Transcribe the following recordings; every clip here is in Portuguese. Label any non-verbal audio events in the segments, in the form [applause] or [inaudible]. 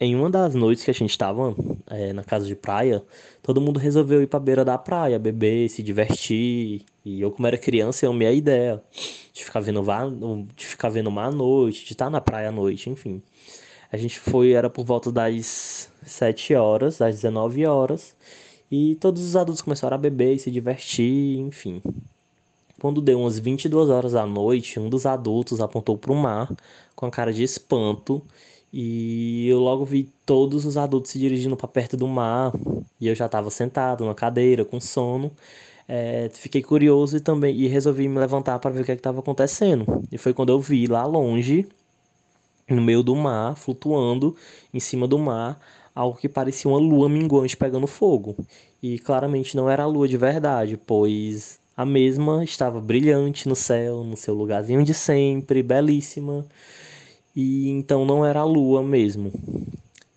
em uma das noites que a gente estava é, na casa de praia, todo mundo resolveu ir para beira da praia, beber, se divertir. E eu, como era criança, eu amei a ideia de ficar vendo, de ficar vendo mar à noite, de estar na praia à noite, enfim. A gente foi, era por volta das 7 horas, das 19 horas, e todos os adultos começaram a beber e se divertir, enfim. Quando deu umas 22 horas da noite, um dos adultos apontou para o mar com a cara de espanto e eu logo vi todos os adultos se dirigindo para perto do mar e eu já estava sentado na cadeira com sono. É, fiquei curioso e também e resolvi me levantar para ver o que é estava acontecendo. E foi quando eu vi lá longe, no meio do mar, flutuando em cima do mar, algo que parecia uma lua minguante pegando fogo. E claramente não era a lua de verdade, pois a mesma estava brilhante no céu, no seu lugarzinho de sempre, belíssima e então não era a lua mesmo.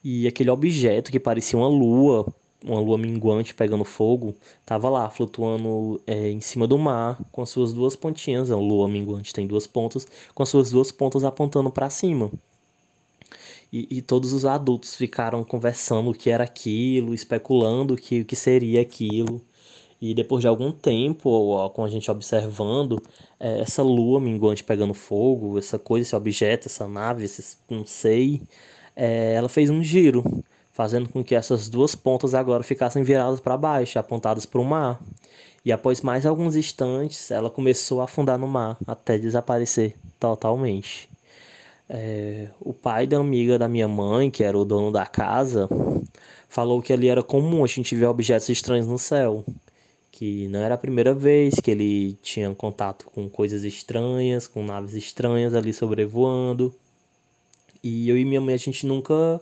E aquele objeto que parecia uma lua, uma lua minguante pegando fogo, estava lá flutuando é, em cima do mar com as suas duas pontinhas. A lua minguante tem duas pontas, com as suas duas pontas apontando para cima. E, e, todos os adultos ficaram conversando o que era aquilo, especulando o que, o que seria aquilo. E depois de algum tempo, com a gente observando, é, essa lua minguante pegando fogo, essa coisa, esse objeto, essa nave, esse, não sei, é, ela fez um giro, fazendo com que essas duas pontas agora ficassem viradas para baixo, apontadas para o mar. E após mais alguns instantes, ela começou a afundar no mar, até desaparecer totalmente. É, o pai da amiga da minha mãe, que era o dono da casa, falou que ali era comum a gente ver objetos estranhos no céu que não era a primeira vez que ele tinha contato com coisas estranhas, com naves estranhas ali sobrevoando. E eu e minha mãe a gente nunca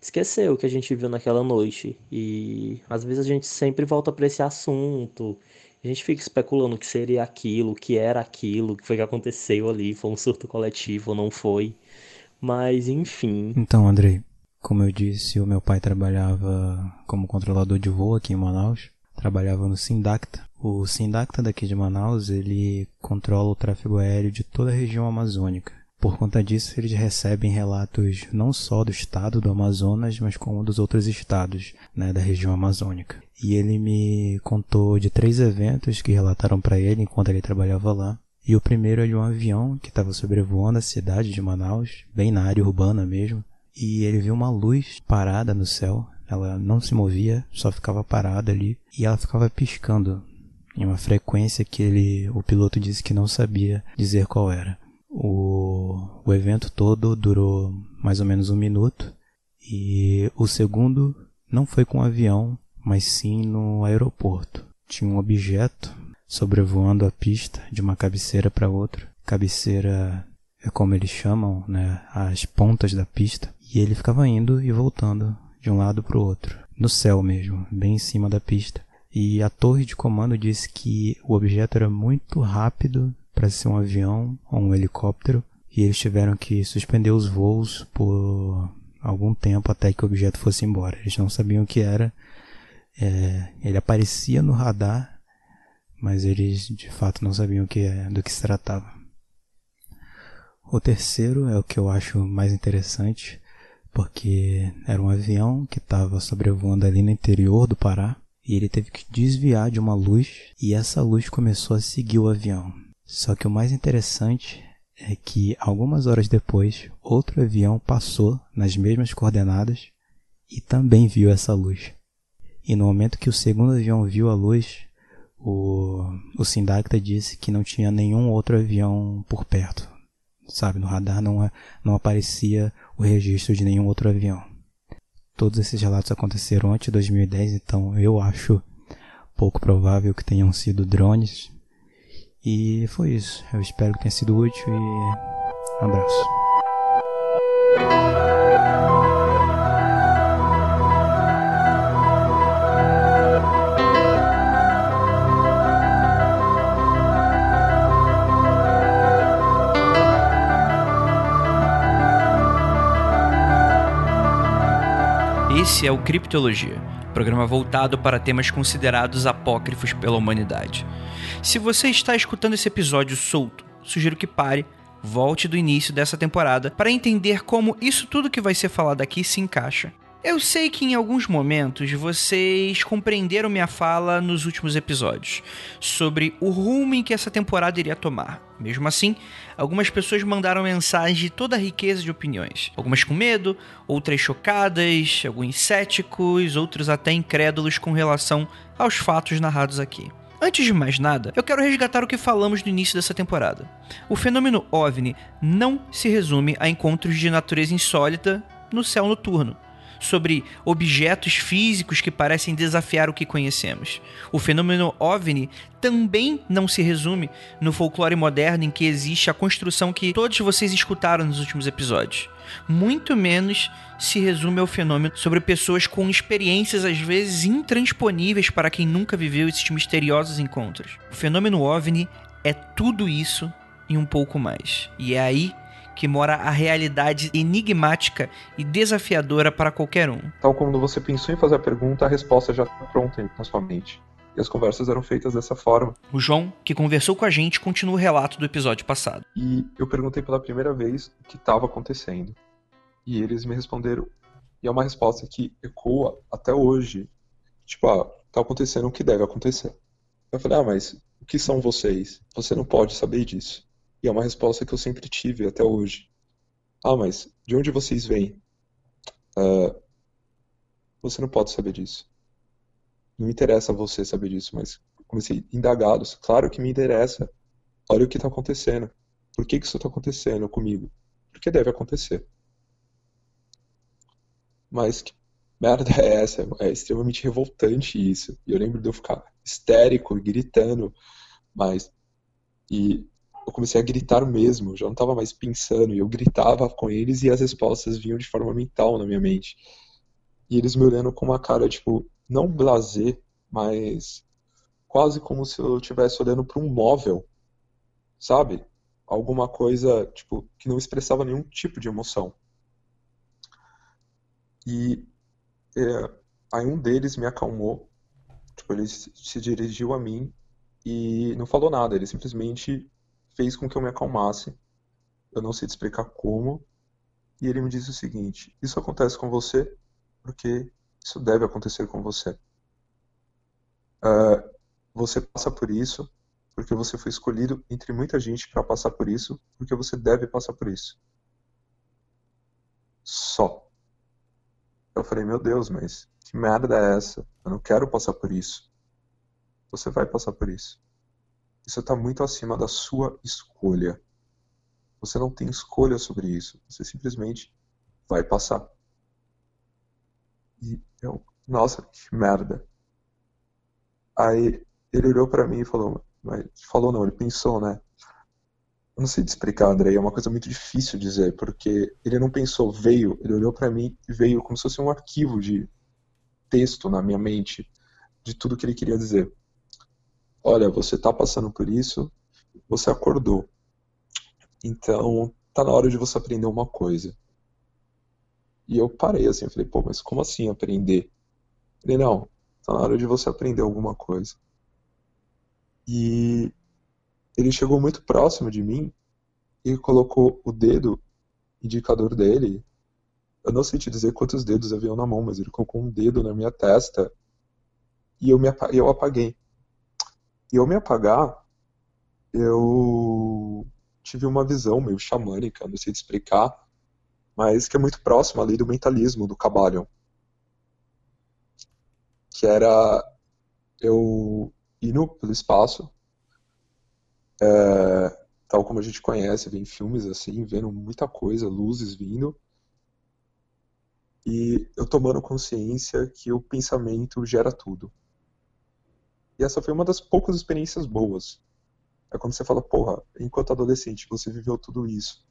esqueceu o que a gente viu naquela noite. E às vezes a gente sempre volta para esse assunto. A gente fica especulando o que seria aquilo, o que era aquilo, o que foi que aconteceu ali, foi um surto coletivo ou não foi. Mas enfim. Então, Andrei, como eu disse, o meu pai trabalhava como controlador de voo aqui em Manaus trabalhava no Sindacta. O Sindacta daqui de Manaus, ele controla o tráfego aéreo de toda a região amazônica. Por conta disso, eles recebem relatos não só do estado do Amazonas, mas como dos outros estados né, da região amazônica. E ele me contou de três eventos que relataram para ele enquanto ele trabalhava lá. E o primeiro é de um avião que estava sobrevoando a cidade de Manaus, bem na área urbana mesmo. E ele viu uma luz parada no céu, ela não se movia, só ficava parada ali e ela ficava piscando em uma frequência que ele, o piloto disse que não sabia dizer qual era. O, o evento todo durou mais ou menos um minuto e o segundo não foi com o avião, mas sim no aeroporto. Tinha um objeto sobrevoando a pista de uma cabeceira para outra. Cabeceira é como eles chamam, né, as pontas da pista. E ele ficava indo e voltando de um lado para o outro, no céu mesmo, bem em cima da pista. E a torre de comando disse que o objeto era muito rápido para ser um avião ou um helicóptero e eles tiveram que suspender os voos por algum tempo até que o objeto fosse embora. Eles não sabiam o que era. É, ele aparecia no radar, mas eles de fato não sabiam que, é, do que se tratava. O terceiro é o que eu acho mais interessante porque era um avião que estava sobrevoando ali no interior do Pará e ele teve que desviar de uma luz e essa luz começou a seguir o avião. Só que o mais interessante é que algumas horas depois outro avião passou nas mesmas coordenadas e também viu essa luz. E no momento que o segundo avião viu a luz, o, o Sindacta disse que não tinha nenhum outro avião por perto. Sabe, no radar não, não aparecia o registro de nenhum outro avião. Todos esses relatos aconteceram antes de 2010, então eu acho pouco provável que tenham sido drones. E foi isso. Eu espero que tenha sido útil e abraço. Esse é o Criptologia, programa voltado para temas considerados apócrifos pela humanidade. Se você está escutando esse episódio solto, sugiro que pare, volte do início dessa temporada para entender como isso tudo que vai ser falado aqui se encaixa. Eu sei que em alguns momentos vocês compreenderam minha fala nos últimos episódios sobre o rumo em que essa temporada iria tomar. Mesmo assim, algumas pessoas mandaram mensagens de toda a riqueza de opiniões. Algumas com medo, outras chocadas, alguns céticos, outros até incrédulos com relação aos fatos narrados aqui. Antes de mais nada, eu quero resgatar o que falamos no início dessa temporada. O fenômeno OVNI não se resume a encontros de natureza insólita no céu noturno sobre objetos físicos que parecem desafiar o que conhecemos. O fenômeno OVNI também não se resume no folclore moderno em que existe a construção que todos vocês escutaram nos últimos episódios. Muito menos se resume ao fenômeno sobre pessoas com experiências às vezes intransponíveis para quem nunca viveu esses misteriosos encontros. O fenômeno OVNI é tudo isso e um pouco mais. E é aí que mora a realidade enigmática e desafiadora para qualquer um. Tal como você pensou em fazer a pergunta, a resposta já está pronta na sua mente. E as conversas eram feitas dessa forma. O João, que conversou com a gente, continua o relato do episódio passado. E eu perguntei pela primeira vez o que estava acontecendo. E eles me responderam. E é uma resposta que ecoa até hoje. Tipo, ah, tá acontecendo o que deve acontecer. Eu falei, ah, mas o que são vocês? Você não pode saber disso. É uma resposta que eu sempre tive até hoje. Ah, mas de onde vocês vêm? Uh, você não pode saber disso. Não interessa você saber disso, mas comecei indagados. Claro que me interessa. Olha o que está acontecendo. Por que, que isso está acontecendo comigo? Porque deve acontecer. Mas que merda é essa? É extremamente revoltante isso. E eu lembro de eu ficar histérico, gritando, mas. E eu comecei a gritar mesmo, já não estava mais pensando, e eu gritava com eles e as respostas vinham de forma mental na minha mente. E eles me olhando com uma cara, tipo, não blazer, mas quase como se eu estivesse olhando para um móvel, sabe? Alguma coisa, tipo, que não expressava nenhum tipo de emoção. E é, aí um deles me acalmou, tipo, ele se dirigiu a mim e não falou nada, ele simplesmente fez com que eu me acalmasse. Eu não sei te explicar como. E ele me disse o seguinte: Isso acontece com você porque isso deve acontecer com você. Uh, você passa por isso porque você foi escolhido entre muita gente para passar por isso, porque você deve passar por isso. Só. Eu falei, meu Deus, mas que merda é essa? Eu não quero passar por isso. Você vai passar por isso. Isso está muito acima da sua escolha. Você não tem escolha sobre isso. Você simplesmente vai passar. E eu, nossa, que merda. Aí ele olhou para mim e falou, mas falou não, ele pensou, né? Eu não sei te explicar, André, é uma coisa muito difícil dizer, porque ele não pensou, veio, ele olhou para mim e veio como se fosse um arquivo de texto na minha mente de tudo que ele queria dizer olha, você está passando por isso, você acordou. Então, tá na hora de você aprender uma coisa. E eu parei assim, falei, pô, mas como assim aprender? Ele, não, tá na hora de você aprender alguma coisa. E ele chegou muito próximo de mim e colocou o dedo indicador dele. Eu não sei te dizer quantos dedos haviam na mão, mas ele colocou um dedo na minha testa e eu, me, eu apaguei. E ao me apagar, eu tive uma visão meio xamânica, não sei te explicar, mas que é muito próxima ali do mentalismo do Cabalion. Que era eu indo pelo espaço, é, tal como a gente conhece, vem filmes assim, vendo muita coisa, luzes vindo, e eu tomando consciência que o pensamento gera tudo. E essa foi uma das poucas experiências boas. É quando você fala, porra, enquanto adolescente você viveu tudo isso.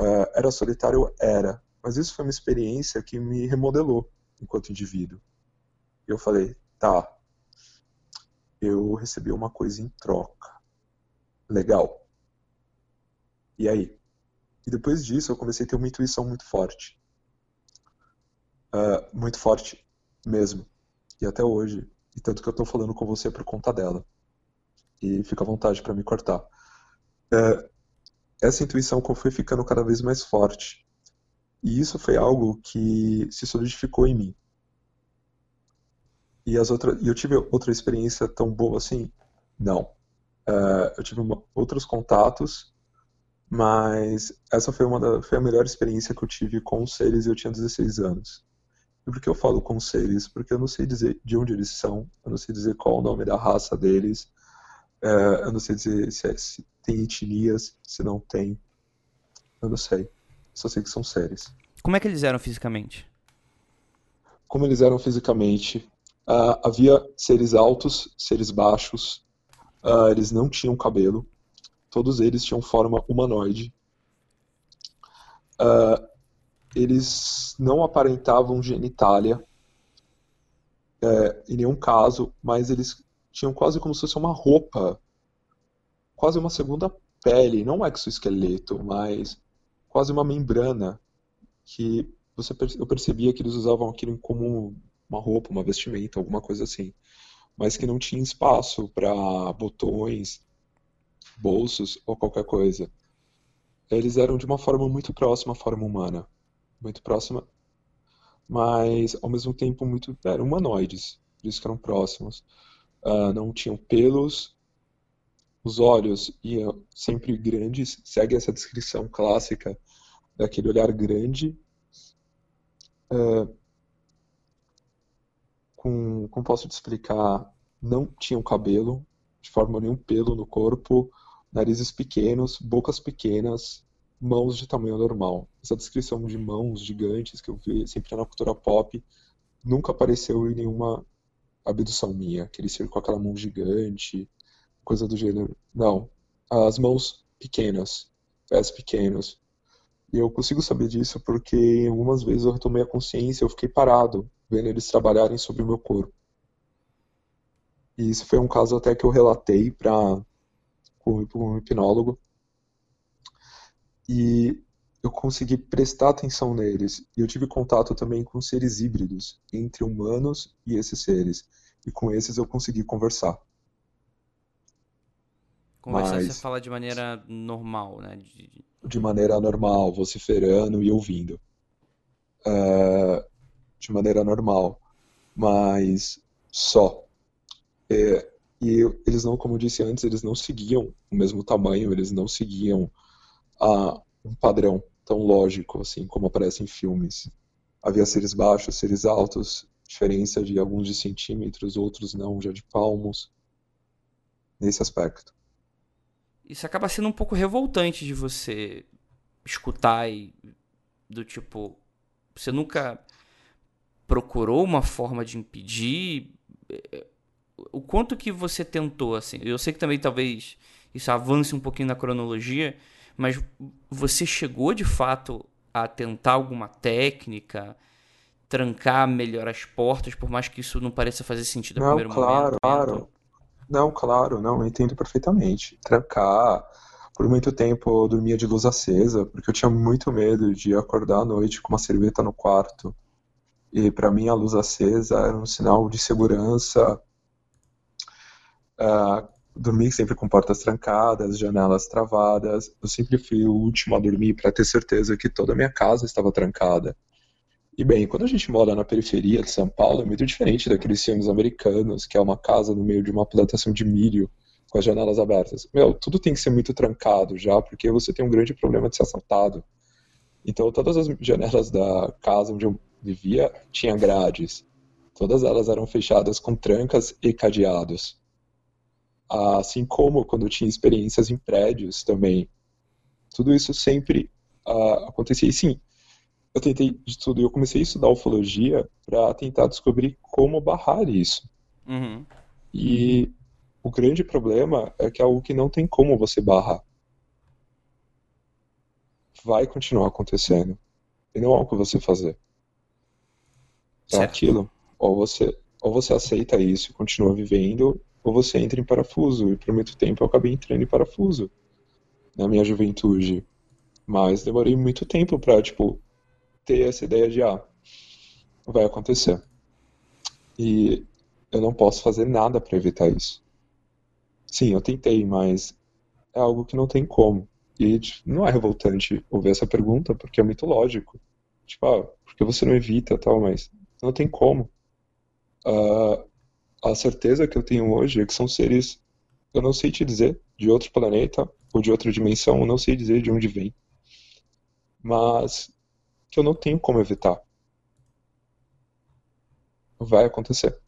Uh, era solitário? Era. Mas isso foi uma experiência que me remodelou enquanto indivíduo. E eu falei, tá, eu recebi uma coisa em troca. Legal. E aí? E depois disso eu comecei a ter uma intuição muito forte. Uh, muito forte mesmo. E até hoje e tanto que eu tô falando com você por conta dela. E fica à vontade para me cortar. É, essa intuição foi ficando cada vez mais forte. E isso foi algo que se solidificou em mim. E as outras, eu tive outra experiência tão boa assim? Não. Uh, eu tive uma, outros contatos, mas essa foi uma da, foi a melhor experiência que eu tive com seres e eu tinha 16 anos. E por que eu falo com seres? Porque eu não sei dizer de onde eles são, eu não sei dizer qual o nome da raça deles, uh, eu não sei dizer se, é, se tem etnias, se não tem. Eu não sei. Só sei que são seres. Como é que eles eram fisicamente? Como eles eram fisicamente? Uh, havia seres altos, seres baixos, uh, eles não tinham cabelo, todos eles tinham forma humanoide. Uh, eles não aparentavam genitália é, em nenhum caso, mas eles tinham quase como se fosse uma roupa, quase uma segunda pele, não um exoesqueleto, mas quase uma membrana que você, eu percebia que eles usavam aquilo como uma roupa, uma vestimenta, alguma coisa assim, mas que não tinha espaço para botões, bolsos ou qualquer coisa. Eles eram de uma forma muito próxima à forma humana, muito próxima, mas ao mesmo tempo muito eram humanoides, por isso que eram próximos. Uh, não tinham pelos, os olhos iam sempre grandes, segue essa descrição clássica daquele olhar grande. Uh, com, como posso te explicar, não tinham cabelo, de forma nenhum pelo no corpo, narizes pequenos, bocas pequenas, mãos de tamanho normal. Essa descrição de mãos gigantes que eu vi sempre na cultura pop nunca apareceu em nenhuma abdução minha, aquele ser com aquela mão gigante, coisa do gênero. Não. As mãos pequenas, pés pequenos. E eu consigo saber disso porque algumas vezes eu retomei a consciência, eu fiquei parado vendo eles trabalharem sobre o meu corpo. E isso foi um caso até que eu relatei para um hipnólogo. E eu consegui prestar atenção neles. E eu tive contato também com seres híbridos, entre humanos e esses seres. E com esses eu consegui conversar. Conversar Mas, você fala de maneira normal, né? De, de maneira normal, vociferando e ouvindo. Uh, de maneira normal, mas só. É, e eles não, como eu disse antes, eles não seguiam o mesmo tamanho, eles não seguiam a, um padrão tão lógico assim como aparece em filmes. Havia seres baixos, seres altos, diferença de alguns de centímetros, outros não, já de palmos, nesse aspecto. Isso acaba sendo um pouco revoltante de você escutar e do tipo, você nunca procurou uma forma de impedir? É, o quanto que você tentou, assim? Eu sei que também talvez isso avance um pouquinho na cronologia, mas você chegou de fato a tentar alguma técnica, trancar melhor as portas, por mais que isso não pareça fazer sentido no não, primeiro claro, momento? Claro, não, claro, não, eu entendo perfeitamente. Trancar. Por muito tempo eu dormia de luz acesa, porque eu tinha muito medo de acordar à noite com uma cerveja no quarto e para mim a luz acesa era um sinal de segurança. Uh, dormir sempre com portas trancadas, janelas travadas. Eu sempre fui o último a dormir para ter certeza que toda a minha casa estava trancada. E bem, quando a gente mora na periferia de São Paulo, é muito diferente daqueles filmes americanos, que é uma casa no meio de uma plantação de milho com as janelas abertas. Meu, tudo tem que ser muito trancado já, porque você tem um grande problema de ser assaltado. Então, todas as janelas da casa onde eu vivia tinha grades. Todas elas eram fechadas com trancas e cadeados. Assim como quando eu tinha experiências em prédios também. Tudo isso sempre uh, acontecia. E sim, eu tentei de tudo. Eu comecei a estudar ufologia para tentar descobrir como barrar isso. Uhum. E o grande problema é que é algo que não tem como você barrar. Vai continuar acontecendo. E não há o que você fazer. É aquilo. Ou você, ou você aceita isso e continua vivendo, ou você entra em parafuso. E por muito tempo eu acabei entrando em parafuso na minha juventude. Mas demorei muito tempo pra, tipo, ter essa ideia de, ah, vai acontecer. E eu não posso fazer nada para evitar isso. Sim, eu tentei, mas é algo que não tem como. E não é revoltante ouvir essa pergunta, porque é muito lógico. Tipo, ah, porque você não evita tal, mas não tem como. Uh, a certeza que eu tenho hoje é que são seres, eu não sei te dizer, de outro planeta ou de outra dimensão, eu não sei dizer de onde vem. Mas que eu não tenho como evitar. Vai acontecer.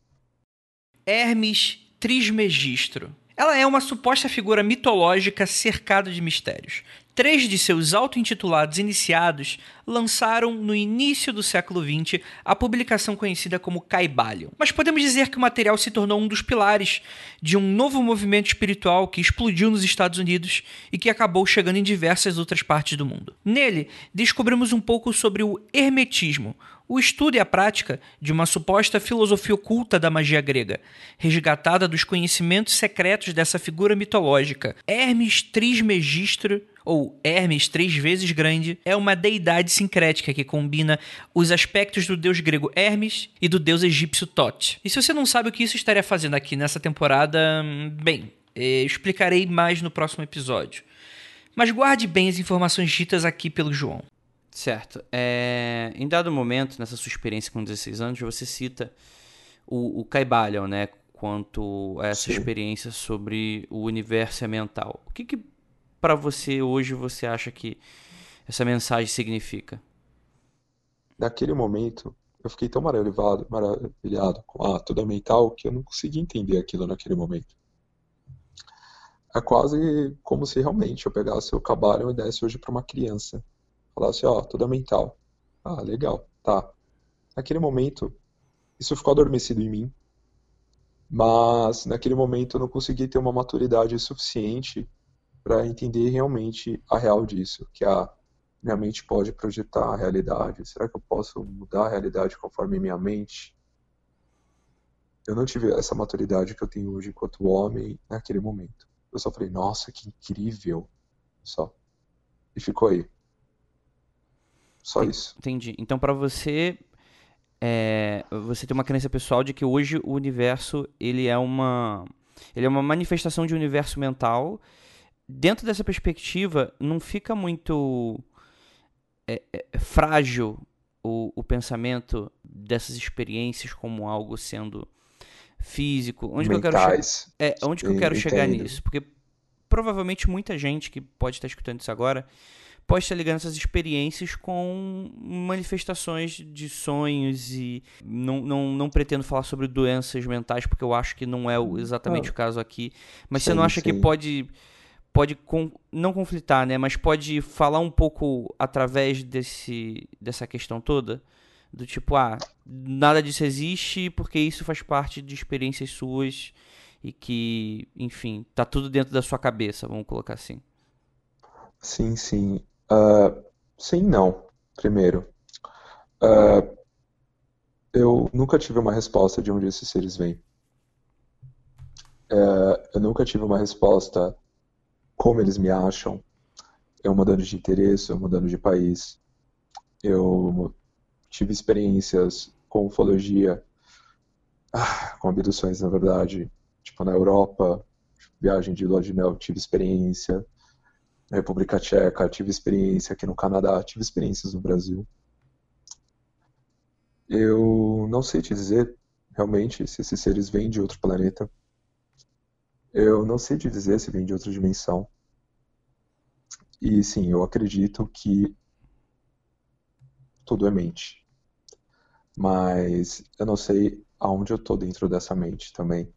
Hermes Trismegistro ela é uma suposta figura mitológica cercada de mistérios. Três de seus auto-intitulados iniciados lançaram, no início do século XX, a publicação conhecida como Caibalion. Mas podemos dizer que o material se tornou um dos pilares de um novo movimento espiritual que explodiu nos Estados Unidos e que acabou chegando em diversas outras partes do mundo. Nele, descobrimos um pouco sobre o Hermetismo, o estudo e a prática de uma suposta filosofia oculta da magia grega, resgatada dos conhecimentos secretos dessa figura mitológica. Hermes Trismegistro, ou Hermes três vezes grande, é uma deidade sincrética que combina os aspectos do deus grego Hermes e do deus egípcio Thoth. E se você não sabe o que isso estaria fazendo aqui nessa temporada, bem, eu explicarei mais no próximo episódio. Mas guarde bem as informações ditas aqui pelo João. Certo. É, em dado momento, nessa sua experiência com 16 anos, você cita o, o Caibalion, né? Quanto a essa Sim. experiência sobre o universo mental. O que, que para você hoje você acha que essa mensagem significa? Naquele momento, eu fiquei tão maravilhado, maravilhado com ah, tudo é mental que eu não consegui entender aquilo naquele momento. É quase como se realmente eu pegasse o Caibalion e desse hoje para uma criança Falasse, ó, tudo é mental. Ah, legal, tá. Naquele momento, isso ficou adormecido em mim, mas naquele momento eu não consegui ter uma maturidade suficiente para entender realmente a real disso, que a minha mente pode projetar a realidade. Será que eu posso mudar a realidade conforme minha mente? Eu não tive essa maturidade que eu tenho hoje enquanto homem naquele momento. Eu só falei, nossa, que incrível. Só. E ficou aí. Só isso. Entendi. Então, para você, é, você tem uma crença pessoal de que hoje o universo ele é uma ele é uma manifestação de um universo mental. Dentro dessa perspectiva, não fica muito é, é, frágil o, o pensamento dessas experiências como algo sendo físico. Onde que eu quero, é, onde que eu quero chegar nisso? Porque provavelmente muita gente que pode estar escutando isso agora pode estar ligando essas experiências com manifestações de sonhos e não, não, não pretendo falar sobre doenças mentais porque eu acho que não é exatamente ah. o caso aqui. Mas sim, você não acha sim. que pode pode com, não conflitar, né, mas pode falar um pouco através desse dessa questão toda? Do tipo, ah, nada disso existe porque isso faz parte de experiências suas e que, enfim, tá tudo dentro da sua cabeça, vamos colocar assim. Sim, sim. Uh, sim, não. Primeiro, uh, eu nunca tive uma resposta de onde esses seres vêm. Uh, eu nunca tive uma resposta como eles me acham. Eu mudando de interesse, eu mudando de país. Eu tive experiências com ufologia, ah, com abduções, na verdade, tipo na Europa, viagem de lua de mel, tive experiência na República Tcheca, tive experiência aqui no Canadá, tive experiências no Brasil. Eu não sei te dizer realmente se esses seres vêm de outro planeta. Eu não sei te dizer se vêm de outra dimensão. E sim, eu acredito que tudo é mente. Mas eu não sei aonde eu tô dentro dessa mente também.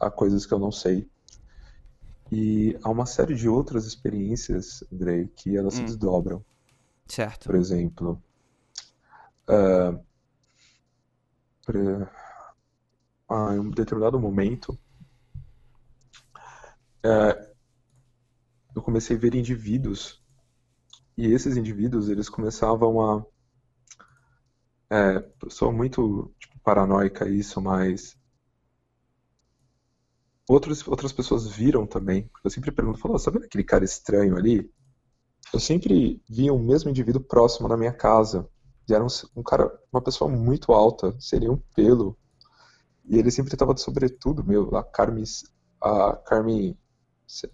Há coisas que eu não sei e há uma série de outras experiências, Andrei, que elas hum. se desdobram. Certo. Por exemplo, uh, em um determinado momento, uh, eu comecei a ver indivíduos e esses indivíduos eles começavam a é, sou muito tipo, paranoica isso, mas outros, outras pessoas viram também. Eu sempre pergunto, falo, sabe aquele cara estranho ali? Eu sempre via o mesmo indivíduo próximo da minha casa. E era um, um cara, uma pessoa muito alta, seria um pelo. E ele sempre estava de sobretudo, meu, a Carmen, a Carmen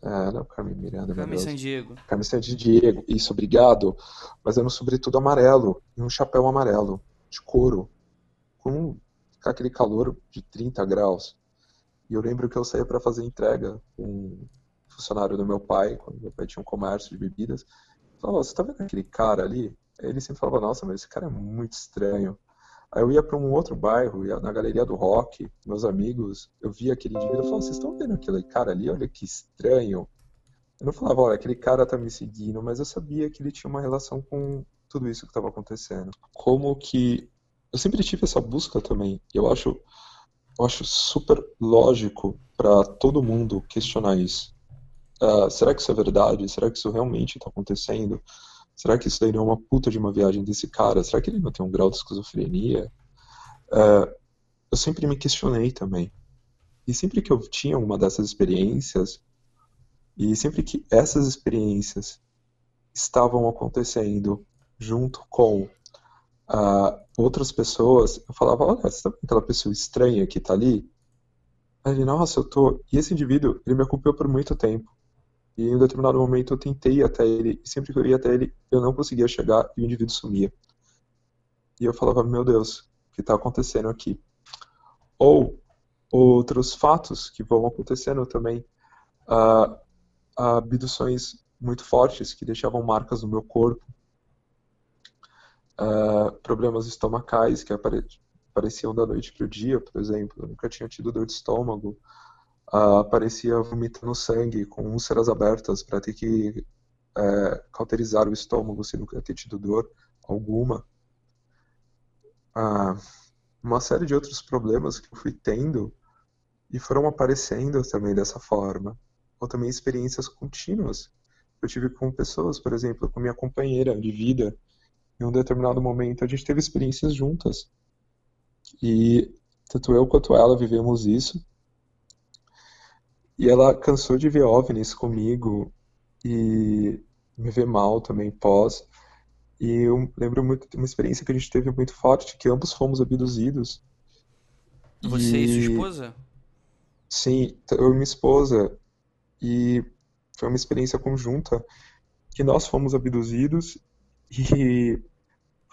É, não, Carmen Miranda. Carmen Sandiego. Carmen Sandiego, isso, obrigado. Mas era um sobretudo amarelo e um chapéu amarelo, de couro, com aquele calor de 30 graus. E eu lembro que eu saía para fazer entrega com um funcionário do meu pai, quando meu pai tinha um comércio de bebidas. Falava, você tá vendo aquele cara ali? Ele sempre falava, nossa, mas esse cara é muito estranho. Aí eu ia para um outro bairro, ia na galeria do rock, meus amigos, eu via aquele indivíduo e falava, vocês estão vendo aquele cara ali? Olha que estranho. Eu não falava, olha, aquele cara tá me seguindo, mas eu sabia que ele tinha uma relação com tudo isso que estava acontecendo. Como que eu sempre tive essa busca também. Eu acho, eu acho super lógico para todo mundo questionar isso. Uh, será que isso é verdade? Será que isso realmente está acontecendo? Será que isso daí não é uma puta de uma viagem desse cara? Será que ele não tem um grau de esquizofrenia? Uh, eu sempre me questionei também. E sempre que eu tinha uma dessas experiências, e sempre que essas experiências estavam acontecendo junto com uh, outras pessoas, eu falava, olha, você tá vendo aquela pessoa estranha que tá ali? Aí ele, nossa, eu tô... E esse indivíduo, ele me acompanhou por muito tempo. E em um determinado momento eu tentei ir até ele, e sempre que eu ia até ele, eu não conseguia chegar e o indivíduo sumia. E eu falava, meu Deus, o que está acontecendo aqui? Ou outros fatos que vão acontecendo também, uh, abduções muito fortes que deixavam marcas no meu corpo, uh, problemas estomacais que apare apareciam da noite para o dia, por exemplo. Eu nunca tinha tido dor de estômago, uh, parecia vomitando sangue, com úlceras abertas, para ter que é, cauterizar o estômago se nunca ter tido dor alguma. Uh, uma série de outros problemas que eu fui tendo e foram aparecendo também dessa forma. Ou também experiências contínuas. Eu tive com pessoas, por exemplo, com minha companheira de vida, em um determinado momento a gente teve experiências juntas. E tanto eu quanto ela vivemos isso. E ela cansou de ver OVNIs comigo e me ver mal também pós. E eu lembro muito de uma experiência que a gente teve muito forte, que ambos fomos abduzidos. Você e, e sua esposa? Sim, eu e minha esposa. E foi uma experiência conjunta que nós fomos abduzidos e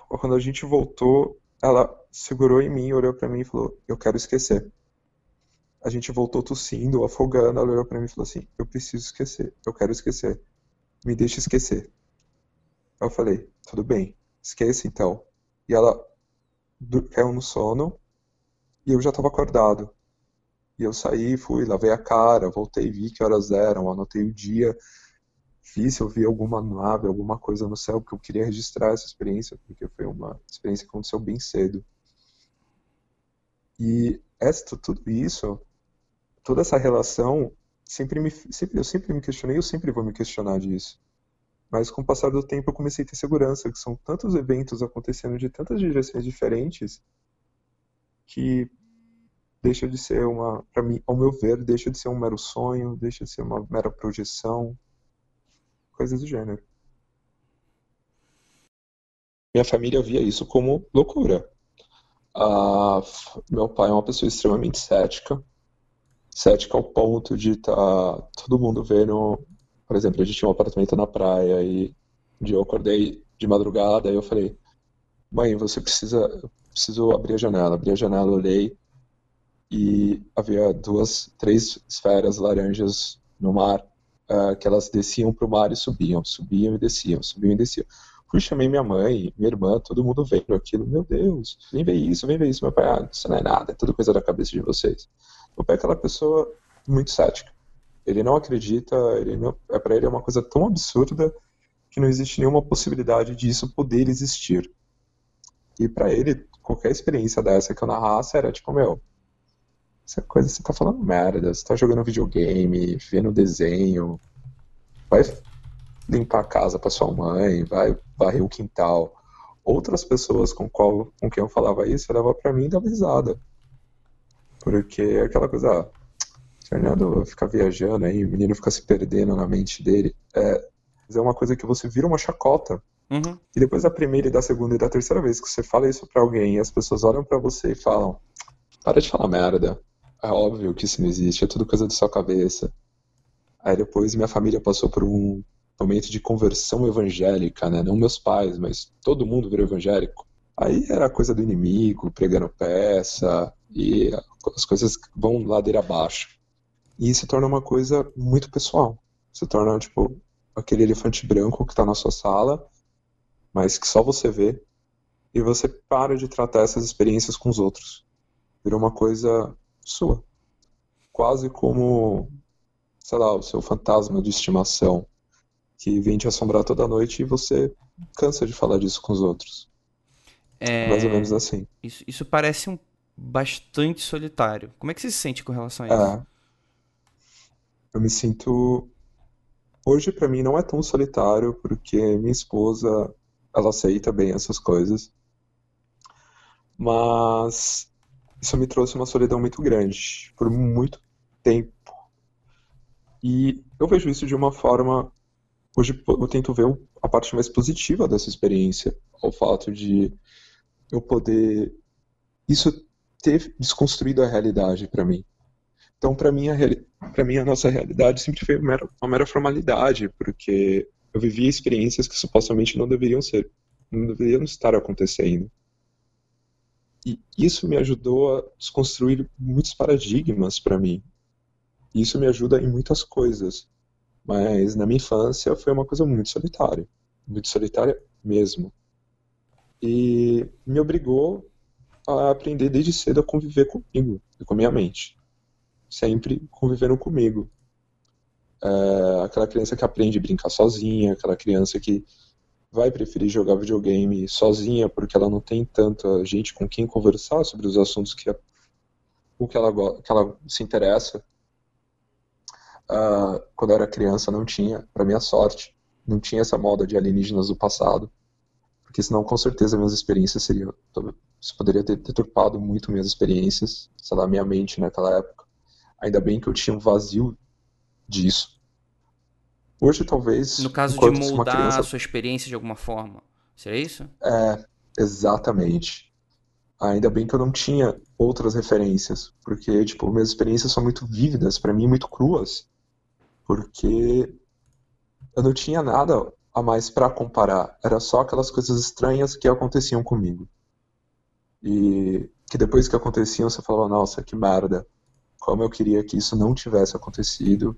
quando a gente voltou, ela segurou em mim, olhou para mim e falou: "Eu quero esquecer" a gente voltou tossindo, afogando. Ela olhou pra mim e falou assim: Eu preciso esquecer, eu quero esquecer. Me deixa esquecer. Eu falei: Tudo bem, esqueça então. E ela caiu no sono e eu já estava acordado. E eu saí, fui, lavei a cara, voltei, vi que horas eram, anotei o dia, vi se eu vi alguma nave, alguma coisa no céu, porque eu queria registrar essa experiência, porque foi uma experiência que aconteceu bem cedo. E essa, tudo isso toda essa relação sempre me sempre eu sempre me questionei eu sempre vou me questionar disso mas com o passar do tempo eu comecei a ter segurança que são tantos eventos acontecendo de tantas direções diferentes que deixa de ser uma para mim ao meu ver deixa de ser um mero sonho deixa de ser uma mera projeção coisas do gênero minha família via isso como loucura meu pai é uma pessoa extremamente cética cética ao ponto de estar tá todo mundo vendo. Por exemplo, a gente tinha um apartamento na praia e um dia eu acordei de madrugada e eu falei: Mãe, você precisa. Preciso abrir a janela. Abri a janela, olhei e havia duas, três esferas laranjas no mar uh, que elas desciam para o mar e subiam, subiam e desciam, subiam e desciam. Fui chamei minha mãe, minha irmã, todo mundo vendo aquilo. Meu Deus, vem ver isso, vem ver isso. Meu pai, ah, isso não é nada, é tudo coisa da cabeça de vocês. Meu pai é aquela pessoa muito cética. Ele não acredita, ele não, é para ele é uma coisa tão absurda que não existe nenhuma possibilidade disso poder existir. E para ele, qualquer experiência dessa que eu narrasse era tipo, meu, essa coisa você tá falando merda, você tá jogando videogame, vendo desenho, vai limpar a casa para sua mãe, vai varrer o quintal. Outras pessoas com, qual, com quem eu falava isso olhavam para mim e davam risada. Porque é aquela coisa, ah, Fernando fica viajando aí, o menino fica se perdendo na mente dele. É, é uma coisa que você vira uma chacota. Uhum. E depois da primeira e da segunda e da terceira vez que você fala isso pra alguém e as pessoas olham para você e falam: Para de falar merda. É óbvio que isso não existe, é tudo coisa da sua cabeça. Aí depois minha família passou por um momento de conversão evangélica, né? Não meus pais, mas todo mundo virou evangélico. Aí era coisa do inimigo, pregando peça, e as coisas vão ladeira abaixo. E se torna uma coisa muito pessoal. Se torna, tipo, aquele elefante branco que está na sua sala, mas que só você vê, e você para de tratar essas experiências com os outros. Virou uma coisa sua. Quase como, sei lá, o seu fantasma de estimação, que vem te assombrar toda noite e você cansa de falar disso com os outros. É... Mais ou menos assim. Isso, isso parece um bastante solitário. Como é que você se sente com relação a isso? É. Eu me sinto. Hoje, para mim, não é tão solitário, porque minha esposa ela aceita bem essas coisas. Mas isso me trouxe uma solidão muito grande, por muito tempo. E eu vejo isso de uma forma. Hoje eu tento ver a parte mais positiva dessa experiência, o fato de eu poder. Isso ter desconstruído a realidade para mim. Então, para mim, para mim, a nossa realidade sempre foi uma mera, uma mera formalidade, porque eu vivia experiências que supostamente não deveriam ser, não deveriam estar acontecendo. E isso me ajudou a desconstruir muitos paradigmas para mim. Isso me ajuda em muitas coisas. Mas na minha infância foi uma coisa muito solitária. Muito solitária mesmo. E me obrigou a aprender desde cedo a conviver comigo e com a minha mente. Sempre convivendo comigo. É, aquela criança que aprende a brincar sozinha, aquela criança que vai preferir jogar videogame sozinha porque ela não tem tanta gente com quem conversar sobre os assuntos que, o que, ela, que ela se interessa. Uh, quando eu era criança não tinha, para minha sorte, não tinha essa moda de alienígenas do passado, porque senão com certeza minhas experiências seriam, isso poderia ter deturpado muito minhas experiências, sei lá, minha mente naquela época. Ainda bem que eu tinha um vazio disso Hoje, talvez. No caso de moldar criança... a sua experiência de alguma forma. Seria isso? É, exatamente. Ainda bem que eu não tinha outras referências, porque, tipo, minhas experiências são muito vívidas, para mim, muito cruas, porque eu não tinha nada a mais para comparar, era só aquelas coisas estranhas que aconteciam comigo. E que depois que aconteciam, você falava, nossa, que merda, como eu queria que isso não tivesse acontecido,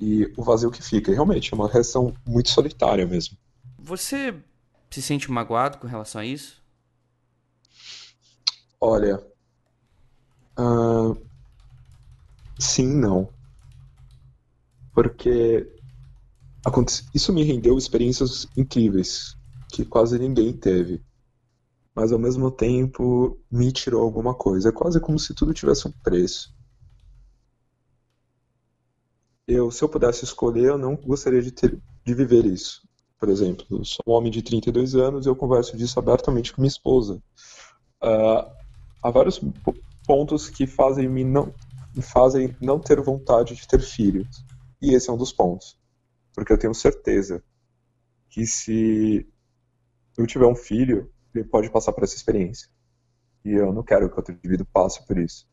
e o vazio que fica. E realmente é uma reação muito solitária mesmo. Você se sente magoado com relação a isso? Olha. Uh, sim, não. Porque isso me rendeu experiências incríveis que quase ninguém teve. Mas ao mesmo tempo me tirou alguma coisa. É quase como se tudo tivesse um preço eu, se eu pudesse escolher, eu não gostaria de ter de viver isso. Por exemplo, eu sou um homem de 32 anos e eu converso disso abertamente com minha esposa. Uh, há vários pontos que fazem me não me fazem não ter vontade de ter filhos. E esse é um dos pontos. Porque eu tenho certeza que se eu tiver um filho, ele pode passar por essa experiência. E eu não quero que outro indivíduo passe por isso.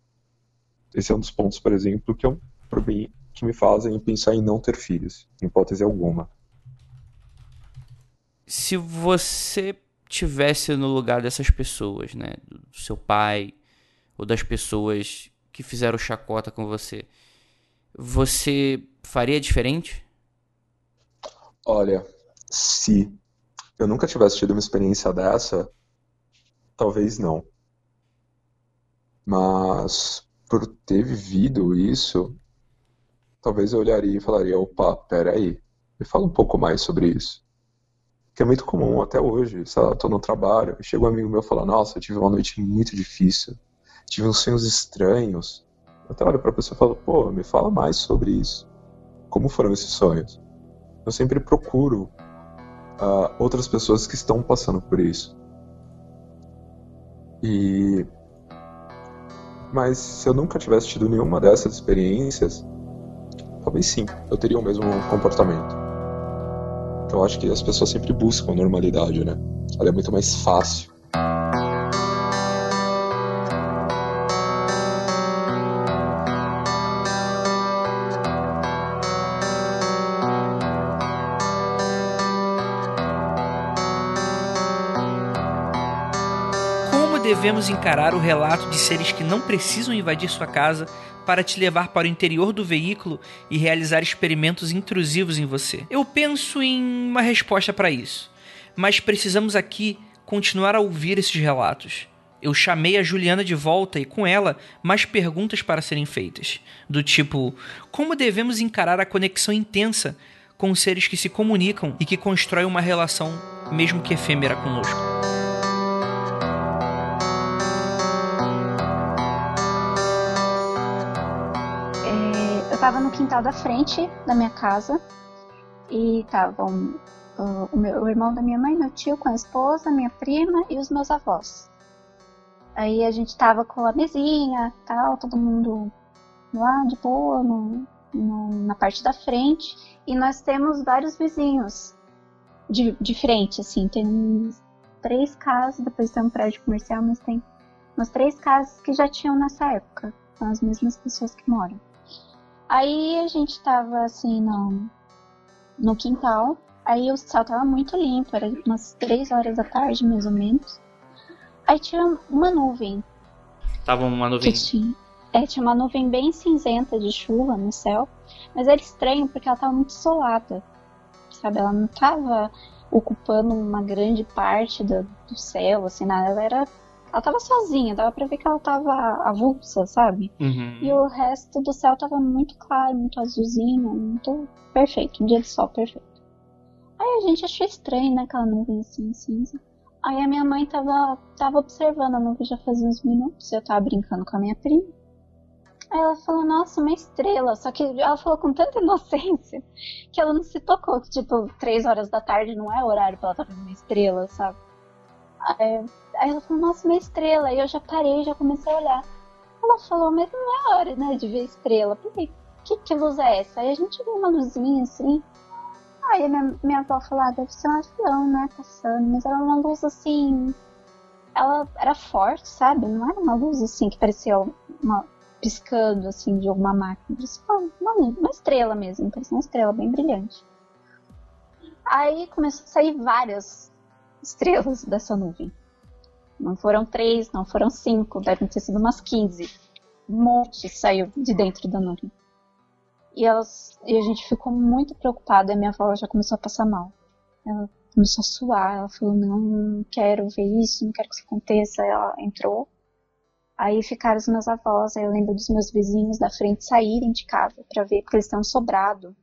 Esse é um dos pontos, por exemplo, que eu, por mim, que me fazem pensar em não ter filhos, em hipótese alguma. Se você tivesse no lugar dessas pessoas, né, do seu pai ou das pessoas que fizeram chacota com você, você faria diferente? Olha, se eu nunca tivesse tido uma experiência dessa, talvez não. Mas por ter vivido isso, talvez eu olharia e falaria, opa, peraí, me fala um pouco mais sobre isso. Que é muito comum até hoje, sei lá, tô no trabalho, chega um amigo meu e fala, nossa, eu tive uma noite muito difícil, tive uns sonhos estranhos. Eu até olho pra pessoa e falo, pô, me fala mais sobre isso. Como foram esses sonhos? Eu sempre procuro uh, outras pessoas que estão passando por isso. E mas se eu nunca tivesse tido nenhuma dessas experiências, talvez sim, eu teria o mesmo comportamento. Eu acho que as pessoas sempre buscam a normalidade, né? Ela é muito mais fácil. devemos encarar o relato de seres que não precisam invadir sua casa para te levar para o interior do veículo e realizar experimentos intrusivos em você? Eu penso em uma resposta para isso, mas precisamos aqui continuar a ouvir esses relatos. Eu chamei a Juliana de volta e com ela mais perguntas para serem feitas, do tipo: como devemos encarar a conexão intensa com seres que se comunicam e que constroem uma relação, mesmo que efêmera, conosco? Quintal da frente da minha casa e estavam uh, o, meu, o irmão da minha mãe, meu tio com a esposa, minha prima e os meus avós. Aí a gente tava com a mesinha, tal, todo mundo lá de boa, no, no, na parte da frente. E nós temos vários vizinhos de, de frente, assim. Tem três casas, depois tem um prédio comercial, mas tem umas três casas que já tinham nessa época. São as mesmas pessoas que moram. Aí a gente tava assim no, no quintal. Aí o céu tava muito limpo, era umas três horas da tarde, mais ou menos. Aí tinha uma nuvem. Tava uma nuvem. Tinha, é, tinha uma nuvem bem cinzenta de chuva no céu. Mas era estranho porque ela tava muito isolada. Sabe? Ela não tava ocupando uma grande parte do, do céu, assim, nada. Ela era. Ela tava sozinha, dava pra ver que ela tava avulsa, sabe? Uhum. E o resto do céu tava muito claro, muito azulzinho, muito perfeito, um dia de sol perfeito. Aí a gente achou estranho, né, aquela nuvem assim, cinza. Aí a minha mãe tava, tava observando a nuvem já fazia uns minutos, eu tava brincando com a minha prima. Aí ela falou, nossa, uma estrela. Só que ela falou com tanta inocência que ela não se tocou que, tipo, três horas da tarde não é horário pra ela estar tá vendo uma estrela, sabe? Aí, ela falou, nossa, uma estrela. Aí eu já parei, já comecei a olhar. Ela falou, mas não é hora, né, de ver estrela. Por que, que, que luz é essa? Aí a gente viu uma luzinha assim. Aí minha, minha avó falou, ah, deve ser um avião, né, passando. Mas era uma luz assim. Ela era forte, sabe? Não era uma luz assim que parecia uma piscando assim de alguma máquina. Uma, uma estrela mesmo, parecia uma estrela bem brilhante. Aí começou a sair várias estrelas dessa nuvem. Não foram três, não foram cinco, devem ter sido umas quinze. Um monte saiu de dentro da nuvem. E, elas, e a gente ficou muito preocupada. E minha avó já começou a passar mal. Ela começou a suar. Ela falou: Não, não quero ver isso, não quero que isso aconteça. Ela entrou. Aí ficaram os meus avós. Aí eu lembro dos meus vizinhos da frente saírem de casa para ver, porque eles estão sobrado.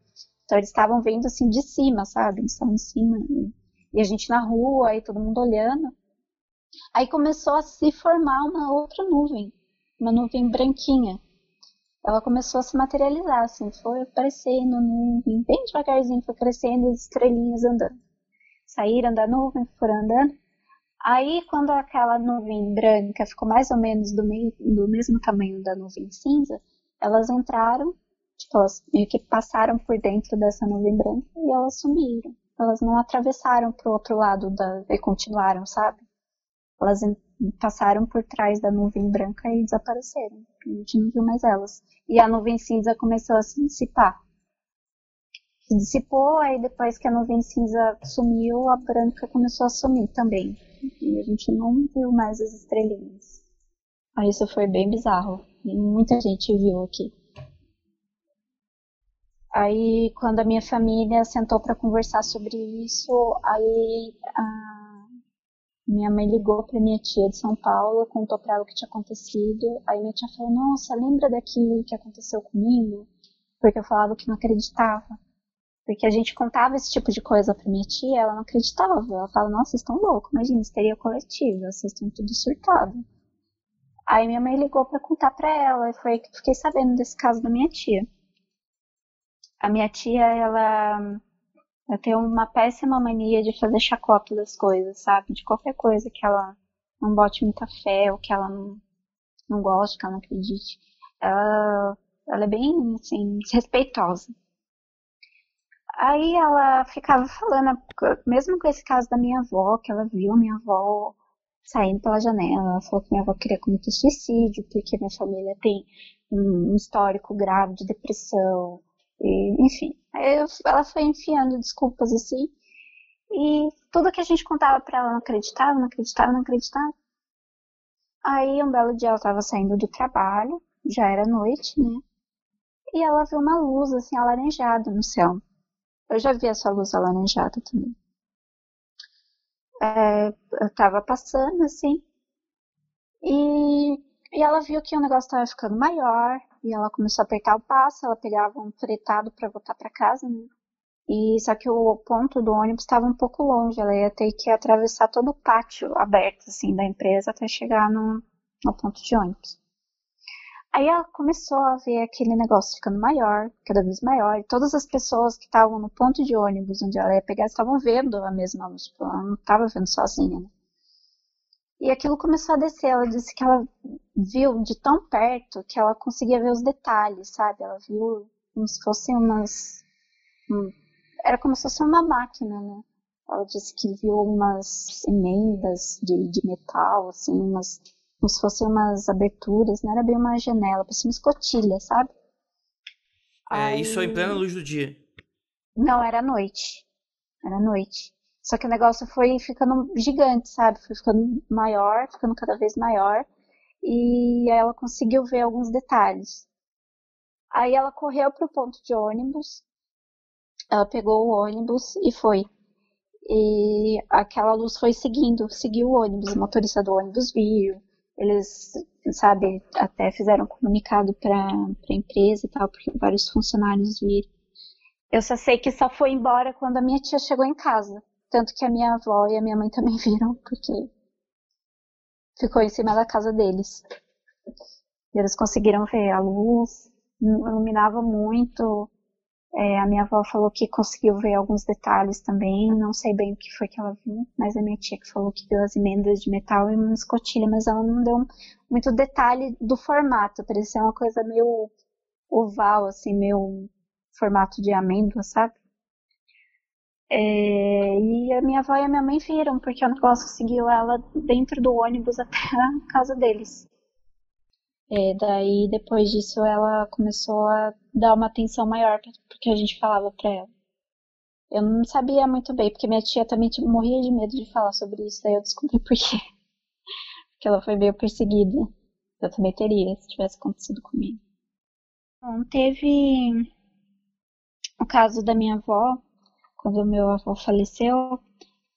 Então eles estavam vendo assim de cima, sabe? Eles estavam em cima. E a gente na rua, aí todo mundo olhando. Aí começou a se formar uma outra nuvem, uma nuvem branquinha ela começou a se materializar, assim, foi aparecendo nuvem, bem devagarzinho, foi crescendo as estrelinhas andando. Saíram da nuvem, foram andando. Aí, quando aquela nuvem branca ficou mais ou menos do, meio, do mesmo tamanho da nuvem cinza, elas entraram, tipo, elas meio que passaram por dentro dessa nuvem branca e elas sumiram. Elas não atravessaram pro outro lado da, e continuaram, sabe? Elas passaram por trás da nuvem branca e desapareceram. A gente não viu mais elas. E a nuvem cinza começou a se dissipar. Se dissipou, aí depois que a nuvem cinza sumiu, a branca começou a sumir também. E a gente não viu mais as estrelinhas. Aí isso foi bem bizarro. E muita gente viu aqui. Aí, quando a minha família sentou para conversar sobre isso, aí minha mãe ligou para minha tia de São Paulo, contou para ela o que tinha acontecido. Aí minha tia falou: Nossa, lembra daquilo que aconteceu comigo? Porque eu falava que não acreditava. Porque a gente contava esse tipo de coisa pra minha tia, ela não acreditava. Ela falava: Nossa, vocês estão loucos, imagina, histeria coletiva, vocês estão tudo surtado. Aí minha mãe ligou para contar para ela, e foi aí que eu fiquei sabendo desse caso da minha tia. A minha tia, ela eu tenho uma péssima mania de fazer chacota das coisas, sabe? De qualquer coisa que ela não bote muita fé ou que ela não, não goste, que ela não acredite. Ela, ela é bem, assim, desrespeitosa. Aí ela ficava falando, mesmo com esse caso da minha avó, que ela viu minha avó saindo pela janela, ela falou que minha avó queria cometer suicídio, porque minha família tem um histórico grave de depressão, e, enfim, eu, ela foi enfiando desculpas assim. E tudo que a gente contava para ela não acreditava, não acreditava, não acreditava. Aí um belo dia ela tava saindo do trabalho, já era noite, né? E ela viu uma luz assim alaranjada no céu. Eu já vi essa luz alaranjada também. É, eu tava passando assim. E, e ela viu que o negócio tava ficando maior. E ela começou a apertar o passo. Ela pegava um fretado para voltar para casa, né? E só que o ponto do ônibus estava um pouco longe. Ela ia ter que atravessar todo o pátio aberto assim da empresa até chegar no, no ponto de ônibus. Aí ela começou a ver aquele negócio ficando maior, cada vez maior, e todas as pessoas que estavam no ponto de ônibus onde ela ia pegar estavam vendo a mesma luz, ela não estava vendo sozinha, né? E aquilo começou a descer, ela disse que ela viu de tão perto que ela conseguia ver os detalhes, sabe? Ela viu como se fossem umas. Era como se fosse uma máquina, né? Ela disse que viu umas emendas de, de metal, assim, umas como se fossem umas aberturas, não era bem uma janela, parecia uma escotilha, sabe? É, Aí... isso em plena luz do dia. Não, era noite. Era noite. Só que o negócio foi ficando gigante, sabe? Foi ficando maior, ficando cada vez maior. E ela conseguiu ver alguns detalhes. Aí ela correu pro ponto de ônibus. Ela pegou o ônibus e foi. E aquela luz foi seguindo, seguiu o ônibus. O motorista do ônibus viu. Eles, sabe, até fizeram um comunicado para a empresa e tal, porque vários funcionários viram. Eu só sei que só foi embora quando a minha tia chegou em casa. Tanto que a minha avó e a minha mãe também [laughs] viram, porque ficou em cima da casa deles. E eles conseguiram ver a luz, iluminava muito. É, a minha avó falou que conseguiu ver alguns detalhes também, não sei bem o que foi que ela viu, mas a minha tia que falou que viu as emendas de metal e uma escotilha, mas ela não deu muito detalhe do formato, parecia uma coisa meio oval, assim, meio formato de amêndoa, sabe? É, e a minha avó e a minha mãe viram, porque o negócio seguiu ela dentro do ônibus [laughs] até a casa deles. É, daí, depois disso, ela começou a dar uma atenção maior porque a gente falava pra ela. Eu não sabia muito bem, porque minha tia também tipo, morria de medo de falar sobre isso, daí eu descobri [laughs] por quê. Porque ela foi meio perseguida. Eu também teria, se tivesse acontecido comigo. Bom, teve o caso da minha avó, quando meu avô faleceu,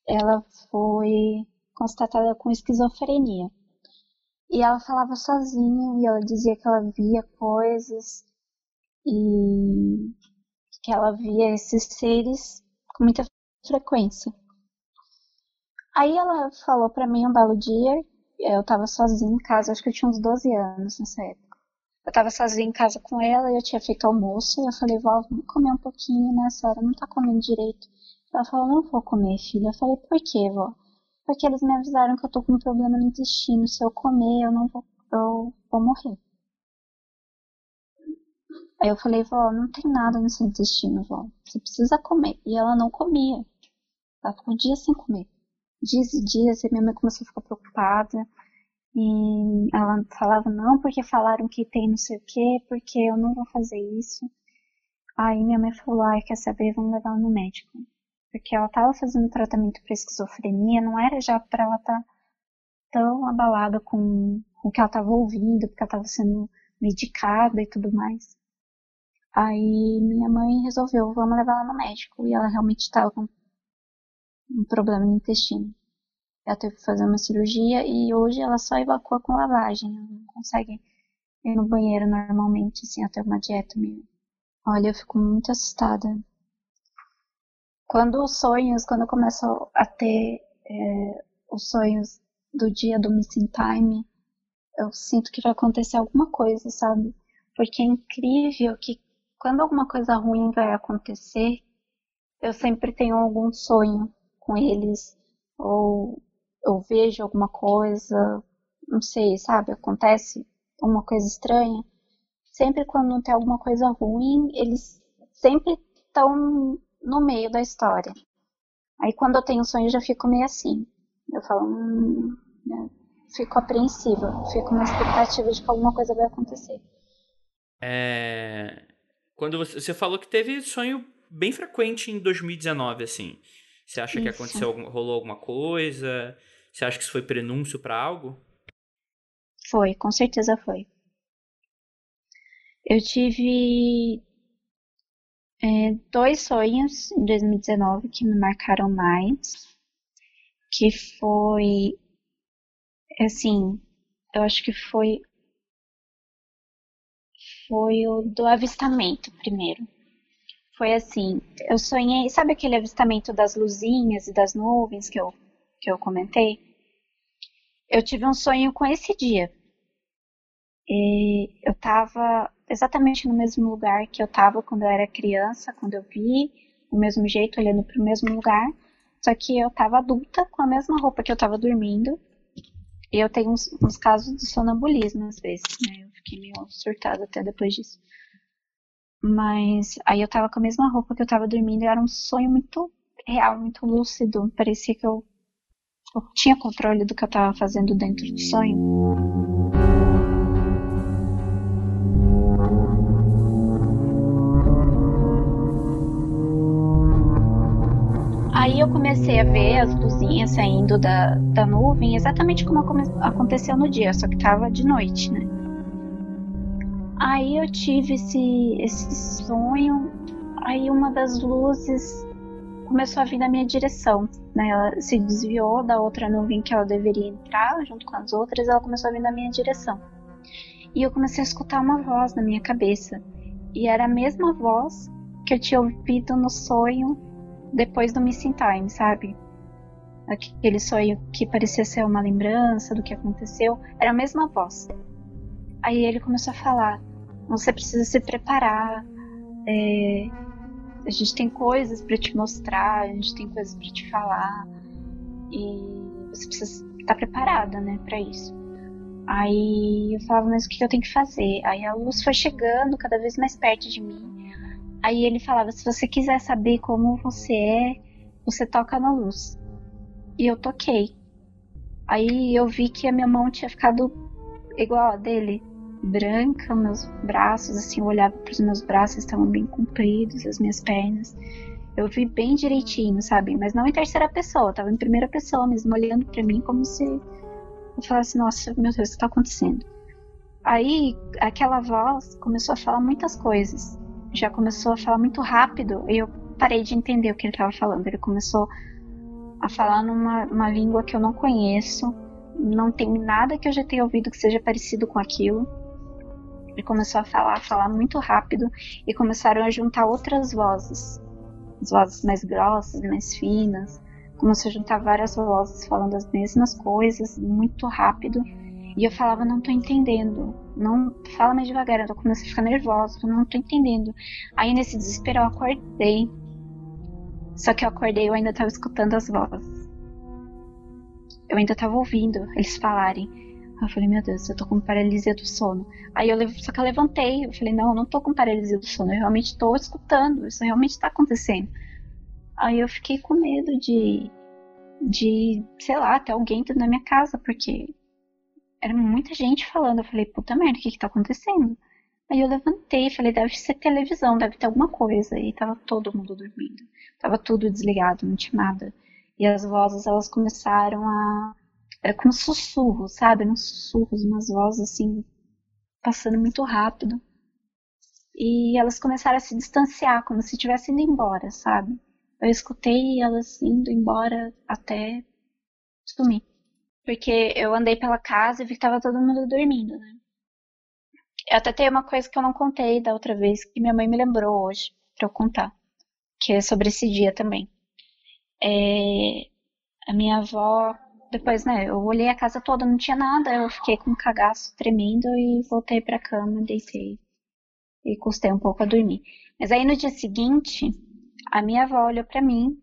ela foi constatada com esquizofrenia. E ela falava sozinha e ela dizia que ela via coisas e que ela via esses seres com muita frequência. Aí ela falou para mim um belo dia, eu tava sozinha em casa, acho que eu tinha uns 12 anos nessa época. Eu tava sozinha em casa com ela e eu tinha feito almoço e eu falei, vó, vamos comer um pouquinho, né? A senhora não tá comendo direito. Ela falou, não vou comer, filha. Eu falei, por quê, vó? porque eles me avisaram que eu tô com um problema no intestino. Se eu comer, eu não vou, eu vou morrer. Aí eu falei, vó, não tem nada no seu intestino, vó. Você precisa comer. E ela não comia. Ela ficou dias sem comer. Dias e dias, e minha mãe começou a ficar preocupada. E ela falava, não, porque falaram que tem não sei o que, porque eu não vou fazer isso. Aí minha mãe falou, ai, quer saber, vamos levar ela no médico porque ela estava fazendo tratamento para esquizofrenia, não era já para ela estar tá tão abalada com o que ela estava ouvindo, porque ela estava sendo medicada e tudo mais. Aí minha mãe resolveu, vamos levar ela no médico, e ela realmente estava com um problema no intestino. Ela teve que fazer uma cirurgia e hoje ela só evacua com lavagem, ela não consegue ir no banheiro normalmente, assim, até uma dieta mesmo. Olha, eu fico muito assustada quando os sonhos, quando eu começo a ter é, os sonhos do dia do missing time, eu sinto que vai acontecer alguma coisa, sabe? Porque é incrível que quando alguma coisa ruim vai acontecer, eu sempre tenho algum sonho com eles, ou eu vejo alguma coisa, não sei, sabe? Acontece uma coisa estranha. Sempre quando tem alguma coisa ruim, eles sempre estão no meio da história. Aí quando eu tenho sonho eu já fico meio assim. Eu falo, hum, né? fico apreensiva, fico na expectativa de que alguma coisa vai acontecer. É... Quando você, você falou que teve sonho bem frequente em 2019, assim. Você acha isso. que aconteceu, rolou alguma coisa? Você acha que isso foi prenúncio para algo? Foi, com certeza foi. Eu tive é, dois sonhos em 2019 que me marcaram mais, que foi, assim, eu acho que foi foi o do avistamento primeiro. Foi assim, eu sonhei, sabe aquele avistamento das luzinhas e das nuvens que eu, que eu comentei? Eu tive um sonho com esse dia. E eu estava exatamente no mesmo lugar que eu estava quando eu era criança, quando eu vi, do mesmo jeito, olhando para o mesmo lugar. Só que eu estava adulta, com a mesma roupa que eu estava dormindo. E eu tenho uns, uns casos de sonambulismo às vezes, né? Eu fiquei meio surtada até depois disso. Mas aí eu tava com a mesma roupa que eu tava dormindo e era um sonho muito real, muito lúcido. Parecia que eu, eu tinha controle do que eu tava fazendo dentro do sonho. Aí eu comecei a ver as luzinhas saindo da, da nuvem, exatamente como aconteceu no dia, só que tava de noite, né? Aí eu tive esse, esse sonho, aí uma das luzes começou a vir na minha direção, né? Ela se desviou da outra nuvem que ela deveria entrar, junto com as outras, ela começou a vir na minha direção. E eu comecei a escutar uma voz na minha cabeça. E era a mesma voz que eu tinha ouvido no sonho depois do Missing Time, sabe? Aquele sonho que parecia ser uma lembrança do que aconteceu, era a mesma voz. Aí ele começou a falar: você precisa se preparar, é, a gente tem coisas para te mostrar, a gente tem coisas para te falar, e você precisa estar preparada, né, para isso. Aí eu falava, mas o que eu tenho que fazer? Aí a luz foi chegando cada vez mais perto de mim. Aí ele falava: se você quiser saber como você é, você toca na luz. E eu toquei. Aí eu vi que a minha mão tinha ficado igual a dele, branca, meus braços, assim, eu olhava para os meus braços, estavam bem compridos, as minhas pernas. Eu vi bem direitinho, sabe? Mas não em terceira pessoa, tava em primeira pessoa mesmo, olhando para mim como se eu falasse: nossa, meu Deus, o que tá acontecendo? Aí aquela voz começou a falar muitas coisas já começou a falar muito rápido e eu parei de entender o que ele estava falando. Ele começou a falar numa uma língua que eu não conheço, não tem nada que eu já tenha ouvido que seja parecido com aquilo. Começou a falar, a falar muito rápido e começaram a juntar outras vozes, as vozes mais grossas, mais finas. Começou a juntar várias vozes falando as mesmas coisas muito rápido e eu falava, não tô entendendo. Não fala mais devagar. Eu comecei a ficar nervosa, não tô entendendo. Aí nesse desespero eu acordei. Só que eu acordei eu ainda tava escutando as vozes. Eu ainda tava ouvindo eles falarem. Eu falei, meu Deus, eu tô com paralisia do sono. Aí eu só que eu levantei, eu falei, não, eu não tô com paralisia do sono, eu realmente tô escutando, isso realmente tá acontecendo. Aí eu fiquei com medo de, de, sei lá, ter alguém na minha casa, porque era muita gente falando. Eu falei, puta merda, o que que tá acontecendo? Aí eu levantei e falei, deve ser televisão, deve ter alguma coisa. E tava todo mundo dormindo. Tava tudo desligado, não tinha nada. E as vozes, elas começaram a... Era como sussurros, sabe? Uns sussurros, umas vozes assim, passando muito rápido. E elas começaram a se distanciar, como se estivessem indo embora, sabe? Eu escutei elas indo embora até sumir. Porque eu andei pela casa e vi que tava todo mundo dormindo, né? Eu até tenho uma coisa que eu não contei da outra vez, que minha mãe me lembrou hoje pra eu contar. Que é sobre esse dia também. É, a minha avó, depois, né, eu olhei a casa toda, não tinha nada, eu fiquei com um cagaço tremendo e voltei pra cama, deitei e custei um pouco a dormir. Mas aí no dia seguinte, a minha avó olhou para mim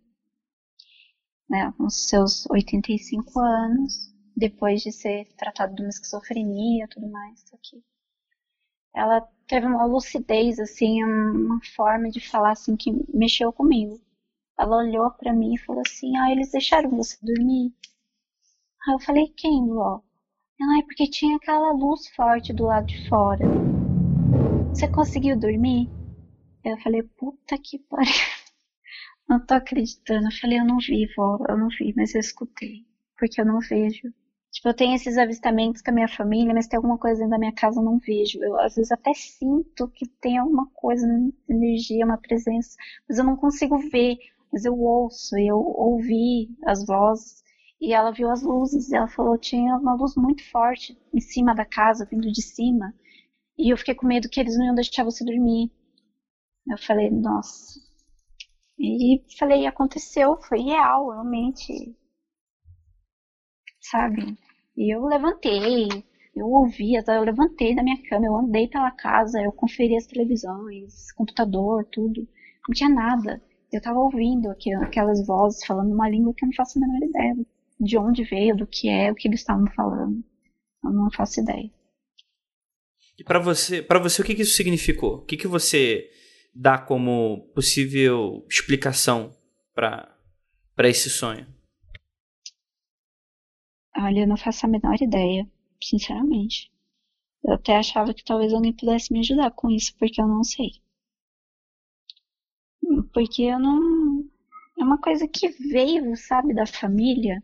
né, com seus 85 anos, depois de ser tratado de uma esquizofrenia e tudo mais, aqui. Ela teve uma lucidez, assim, uma forma de falar, assim, que mexeu comigo. Ela olhou para mim e falou assim, ah, eles deixaram você dormir? Aí eu falei, quem, vó? Ela, é porque tinha aquela luz forte do lado de fora. Você conseguiu dormir? Eu falei, puta que pariu. [laughs] Não tô acreditando. Eu falei, eu não vi, vó, eu não vi, mas eu escutei. Porque eu não vejo. Tipo, eu tenho esses avistamentos com a minha família, mas tem alguma coisa dentro da minha casa eu não vejo. Eu às vezes até sinto que tem alguma coisa, energia, uma presença, mas eu não consigo ver. Mas eu ouço, eu ouvi as vozes. E ela viu as luzes, e ela falou tinha uma luz muito forte em cima da casa, vindo de cima. E eu fiquei com medo que eles não iam deixar você dormir. Eu falei, nossa. E falei, aconteceu, foi real, realmente. Sabe? E eu levantei, eu ouvi, eu levantei da minha cama, eu andei pela casa, eu conferi as televisões, computador, tudo. Não tinha nada. Eu tava ouvindo aquelas vozes falando uma língua que eu não faço a menor ideia de onde veio, do que é, o que eles estavam falando. Eu não faço ideia. E para você, para você o que, que isso significou? O que, que você dá como possível explicação para para esse sonho? Olha, eu não faço a menor ideia, sinceramente. Eu até achava que talvez alguém pudesse me ajudar com isso, porque eu não sei. Porque eu não. É uma coisa que veio, sabe, da família.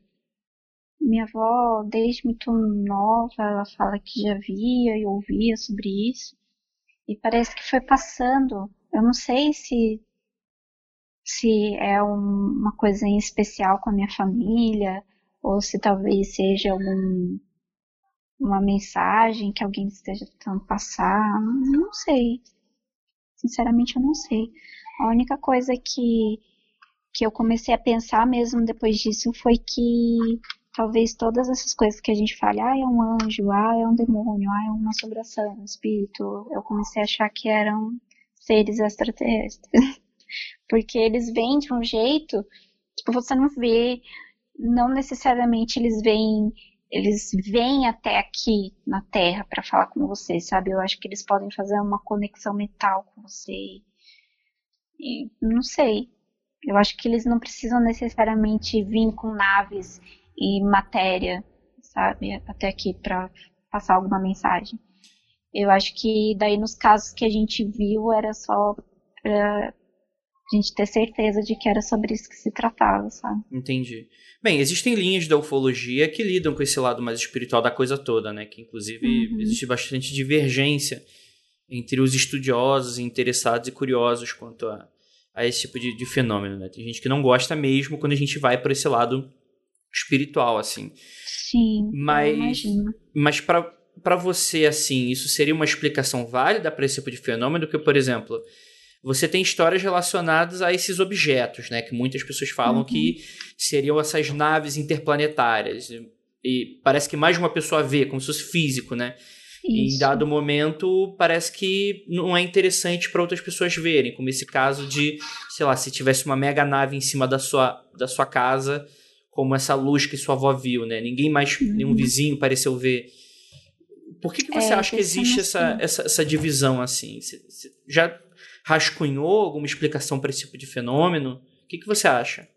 Minha avó, desde muito nova, ela fala que já via e ouvia sobre isso. E parece que foi passando. Eu não sei se se é uma coisa em especial com a minha família ou se talvez seja algum uma mensagem que alguém esteja tentando passar, não sei. Sinceramente eu não sei. A única coisa que que eu comecei a pensar mesmo depois disso foi que talvez todas essas coisas que a gente fala, ah, é um anjo, ah, é um demônio, ah, é uma assombração, um espírito, eu comecei a achar que eram seres extraterrestres. [laughs] Porque eles vêm de um jeito que você não vê, não necessariamente eles vêm eles vêm até aqui na Terra para falar com você, sabe? Eu acho que eles podem fazer uma conexão mental com você. E, não sei. Eu acho que eles não precisam necessariamente vir com naves e matéria, sabe, até aqui para passar alguma mensagem. Eu acho que daí nos casos que a gente viu era só pra gente ter certeza de que era sobre isso que se tratava, sabe? Entendi. Bem, existem linhas da ufologia que lidam com esse lado mais espiritual da coisa toda, né? Que inclusive uhum. existe bastante divergência entre os estudiosos, interessados e curiosos quanto a, a esse tipo de, de fenômeno, né? Tem gente que não gosta mesmo quando a gente vai por esse lado espiritual, assim. Sim. Mas, mas para você, assim, isso seria uma explicação válida para esse tipo de fenômeno? Que, por exemplo, você tem histórias relacionadas a esses objetos, né? Que muitas pessoas falam uhum. que seriam essas naves interplanetárias. E parece que mais de uma pessoa vê, como se fosse físico, né? Isso. Em dado momento, parece que não é interessante para outras pessoas verem, como esse caso de, sei lá, se tivesse uma mega nave em cima da sua, da sua casa como essa luz que sua avó viu, né? Ninguém mais, uhum. nenhum vizinho pareceu ver. Por que, que você é, acha que existe essa, essa, essa divisão assim? Você, você já rascunhou alguma explicação para esse tipo de fenômeno? O que, que você acha?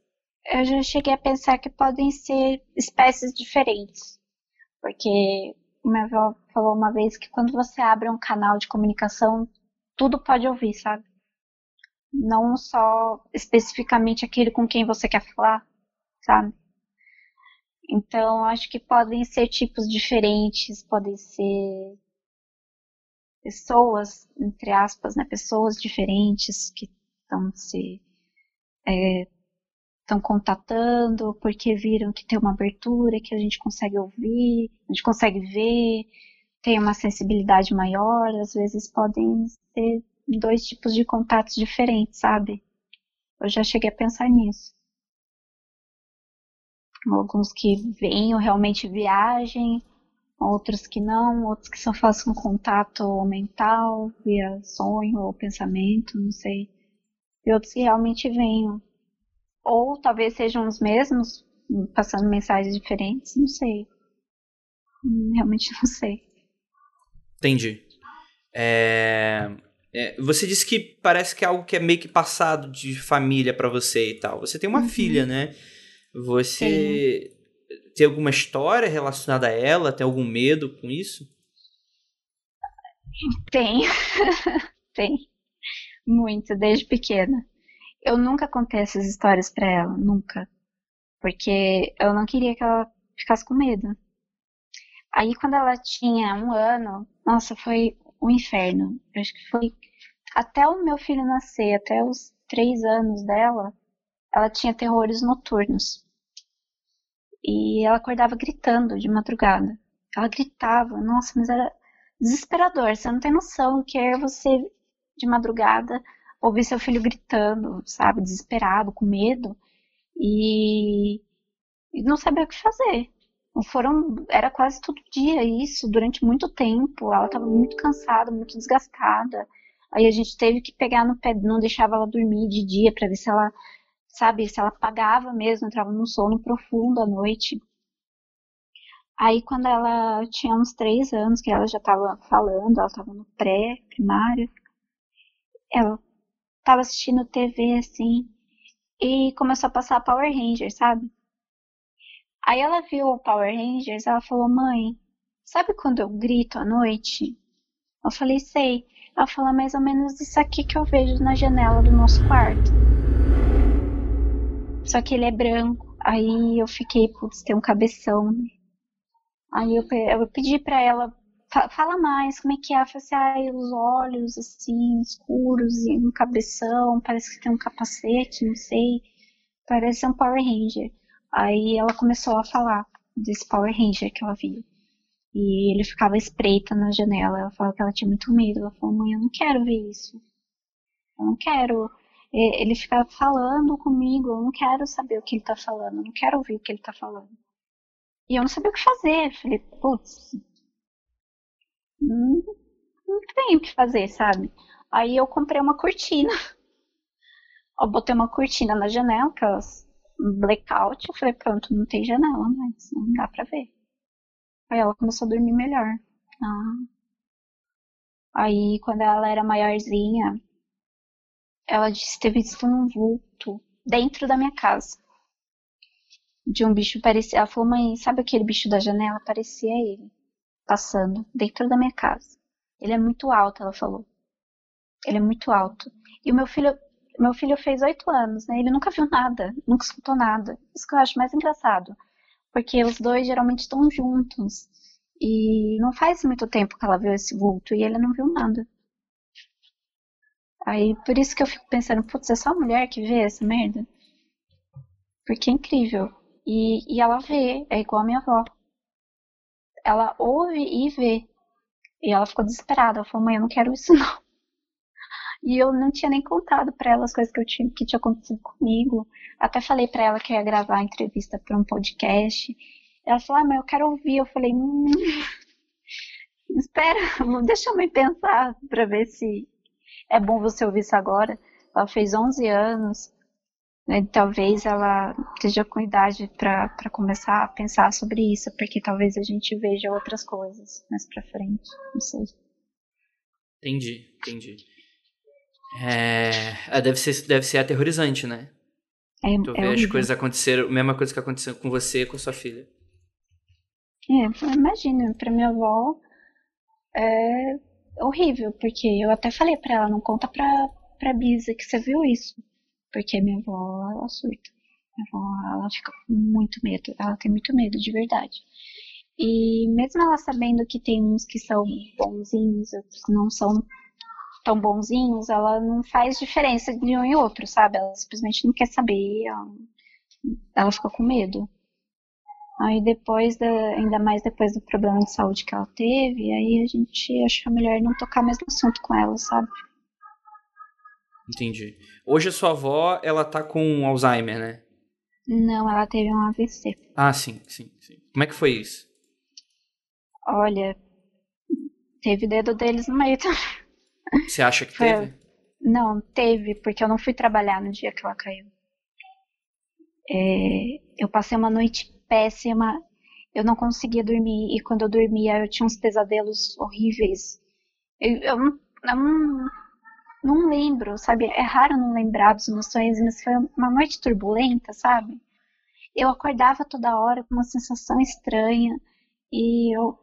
Eu já cheguei a pensar que podem ser espécies diferentes. Porque minha avó falou uma vez que quando você abre um canal de comunicação, tudo pode ouvir, sabe? Não só especificamente aquele com quem você quer falar, sabe? Então, acho que podem ser tipos diferentes, podem ser pessoas, entre aspas, né, pessoas diferentes que estão se estão é, contatando porque viram que tem uma abertura que a gente consegue ouvir, a gente consegue ver, tem uma sensibilidade maior, às vezes podem ser dois tipos de contatos diferentes, sabe? Eu já cheguei a pensar nisso alguns que vêm ou realmente viajem, outros que não, outros que só façam contato mental, via sonho ou pensamento, não sei. E outros que realmente venham. Ou talvez sejam os mesmos, passando mensagens diferentes, não sei. Realmente [laughs] não sei. Entendi. É... É, você disse que parece que é algo que é meio que passado de família para você e tal. Você tem uma uhum. filha, né? Você tem. tem alguma história relacionada a ela? Tem algum medo com isso? Tem. [laughs] tem. Muito, desde pequena. Eu nunca contei essas histórias para ela, nunca. Porque eu não queria que ela ficasse com medo. Aí quando ela tinha um ano, nossa, foi um inferno. Eu acho que foi até o meu filho nascer, até os três anos dela, ela tinha terrores noturnos. E ela acordava gritando de madrugada. Ela gritava, nossa, mas era desesperador. Você não tem noção que é você de madrugada ouvir seu filho gritando, sabe, desesperado, com medo e, e não sabia o que fazer. Foram, era quase todo dia isso, durante muito tempo. Ela estava muito cansada, muito desgastada. Aí a gente teve que pegar no pé, não deixava ela dormir de dia para ver se ela, sabe, se ela apagava mesmo, entrava num sono profundo à noite. Aí quando ela tinha uns três anos, que ela já estava falando, ela estava no pré-primário, ela estava assistindo TV assim, e começou a passar Power Rangers, sabe? Aí ela viu o Power Rangers, ela falou, mãe, sabe quando eu grito à noite? Eu falei, sei. Ela falou, mais ou menos isso aqui que eu vejo na janela do nosso quarto. Só que ele é branco. Aí eu fiquei, putz, tem um cabeção, né? Aí eu, eu pedi para ela, fala mais, como é que é? Ela falou assim, ah, os olhos, assim, escuros e um cabeção, parece que tem um capacete, não sei. Parece um Power Ranger. Aí ela começou a falar desse Power Ranger que ela viu. E ele ficava espreita na janela. Ela falou que ela tinha muito medo. Ela falou, mãe, eu não quero ver isso. Eu não quero. Ele fica falando comigo, eu não quero saber o que ele tá falando, eu não quero ouvir o que ele tá falando. E eu não sabia o que fazer. Falei, putz, não, não tenho o que fazer, sabe? Aí eu comprei uma cortina. [laughs] Eu botei uma cortina na janela, aquelas blackout. Eu falei, pronto, não tem janela, não dá pra ver. Aí ela começou a dormir melhor. Ah. Aí quando ela era maiorzinha, ela disse ter visto um vulto dentro da minha casa de um bicho parecia. Ela falou, mãe, sabe aquele bicho da janela? Parecia ele passando dentro da minha casa. Ele é muito alto, ela falou. Ele é muito alto. E o meu filho, meu filho fez oito anos, né? Ele nunca viu nada, nunca escutou nada. Isso que eu acho mais engraçado. Porque os dois geralmente estão juntos. E não faz muito tempo que ela viu esse vulto e ele não viu nada. Aí por isso que eu fico pensando, putz, é só a mulher que vê essa merda? Porque é incrível. E, e ela vê, é igual a minha avó. Ela ouve e vê. E ela ficou desesperada. Ela falou, mãe, eu não quero isso [laughs] não. E eu não tinha nem contado para ela as coisas que, eu tinha, que tinha acontecido comigo. Até falei para ela que ia gravar a entrevista para um podcast. Ela falou, ah, mas eu quero ouvir. Eu falei, hum, [laughs] espera, [laughs] deixa eu me pensar para ver se é bom você ouvir isso agora. Ela fez 11 anos. Né, talvez ela esteja com idade para começar a pensar sobre isso, porque talvez a gente veja outras coisas mais para frente, não sei. Entendi, entendi. É, é, deve, ser, deve ser aterrorizante, né? É, tu é vê horrível. as coisas acontecer, a mesma coisa que aconteceu com você e com sua filha. É, imagina, para minha avó é horrível, porque eu até falei para ela, não conta pra, pra Bisa que você viu isso. Porque minha avó, ela surta. Minha avó, ela fica com muito medo. Ela tem muito medo, de verdade. E mesmo ela sabendo que tem uns que são bonzinhos, outros não são tão bonzinhos, ela não faz diferença de um e outro, sabe? Ela simplesmente não quer saber. Ela, ela fica com medo. Aí depois, da, ainda mais depois do problema de saúde que ela teve, aí a gente achou melhor não tocar mais no assunto com ela, sabe? Entendi. Hoje a sua avó, ela tá com Alzheimer, né? Não, ela teve um AVC. Ah, sim, sim, sim. Como é que foi isso? Olha, teve dedo deles no meio também. Você acha que Foi- teve? Não, teve, porque eu não fui trabalhar no dia que ela caiu. É, eu passei uma noite péssima, eu não conseguia dormir, e quando eu dormia eu tinha uns pesadelos horríveis. Eu, eu não, eu não, não lembro, sabe? É raro não lembrar dos meus sonhos, mas foi uma noite turbulenta, sabe? Eu acordava toda hora com uma sensação estranha, e eu,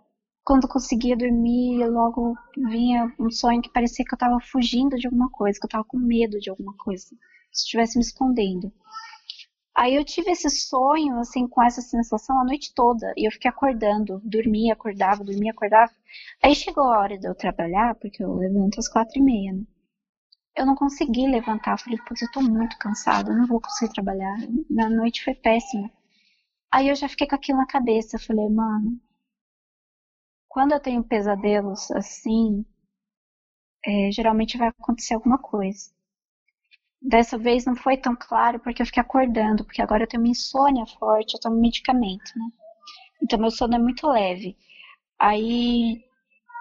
quando conseguia dormir, logo vinha um sonho que parecia que eu estava fugindo de alguma coisa, que eu estava com medo de alguma coisa, se estivesse me escondendo. Aí eu tive esse sonho, assim, com essa sensação a noite toda. E eu fiquei acordando, dormia, acordava, dormia, acordava. Aí chegou a hora de eu trabalhar, porque eu levanto às quatro e meia, né? Eu não consegui levantar. Falei, putz, eu tô muito cansada, eu não vou conseguir trabalhar. Na noite foi péssima. Aí eu já fiquei com aquilo na cabeça. Eu falei, mano, quando eu tenho pesadelos assim, é, geralmente vai acontecer alguma coisa. Dessa vez não foi tão claro porque eu fiquei acordando, porque agora eu tenho uma insônia forte, eu tomo medicamento, né? Então meu sono é muito leve. Aí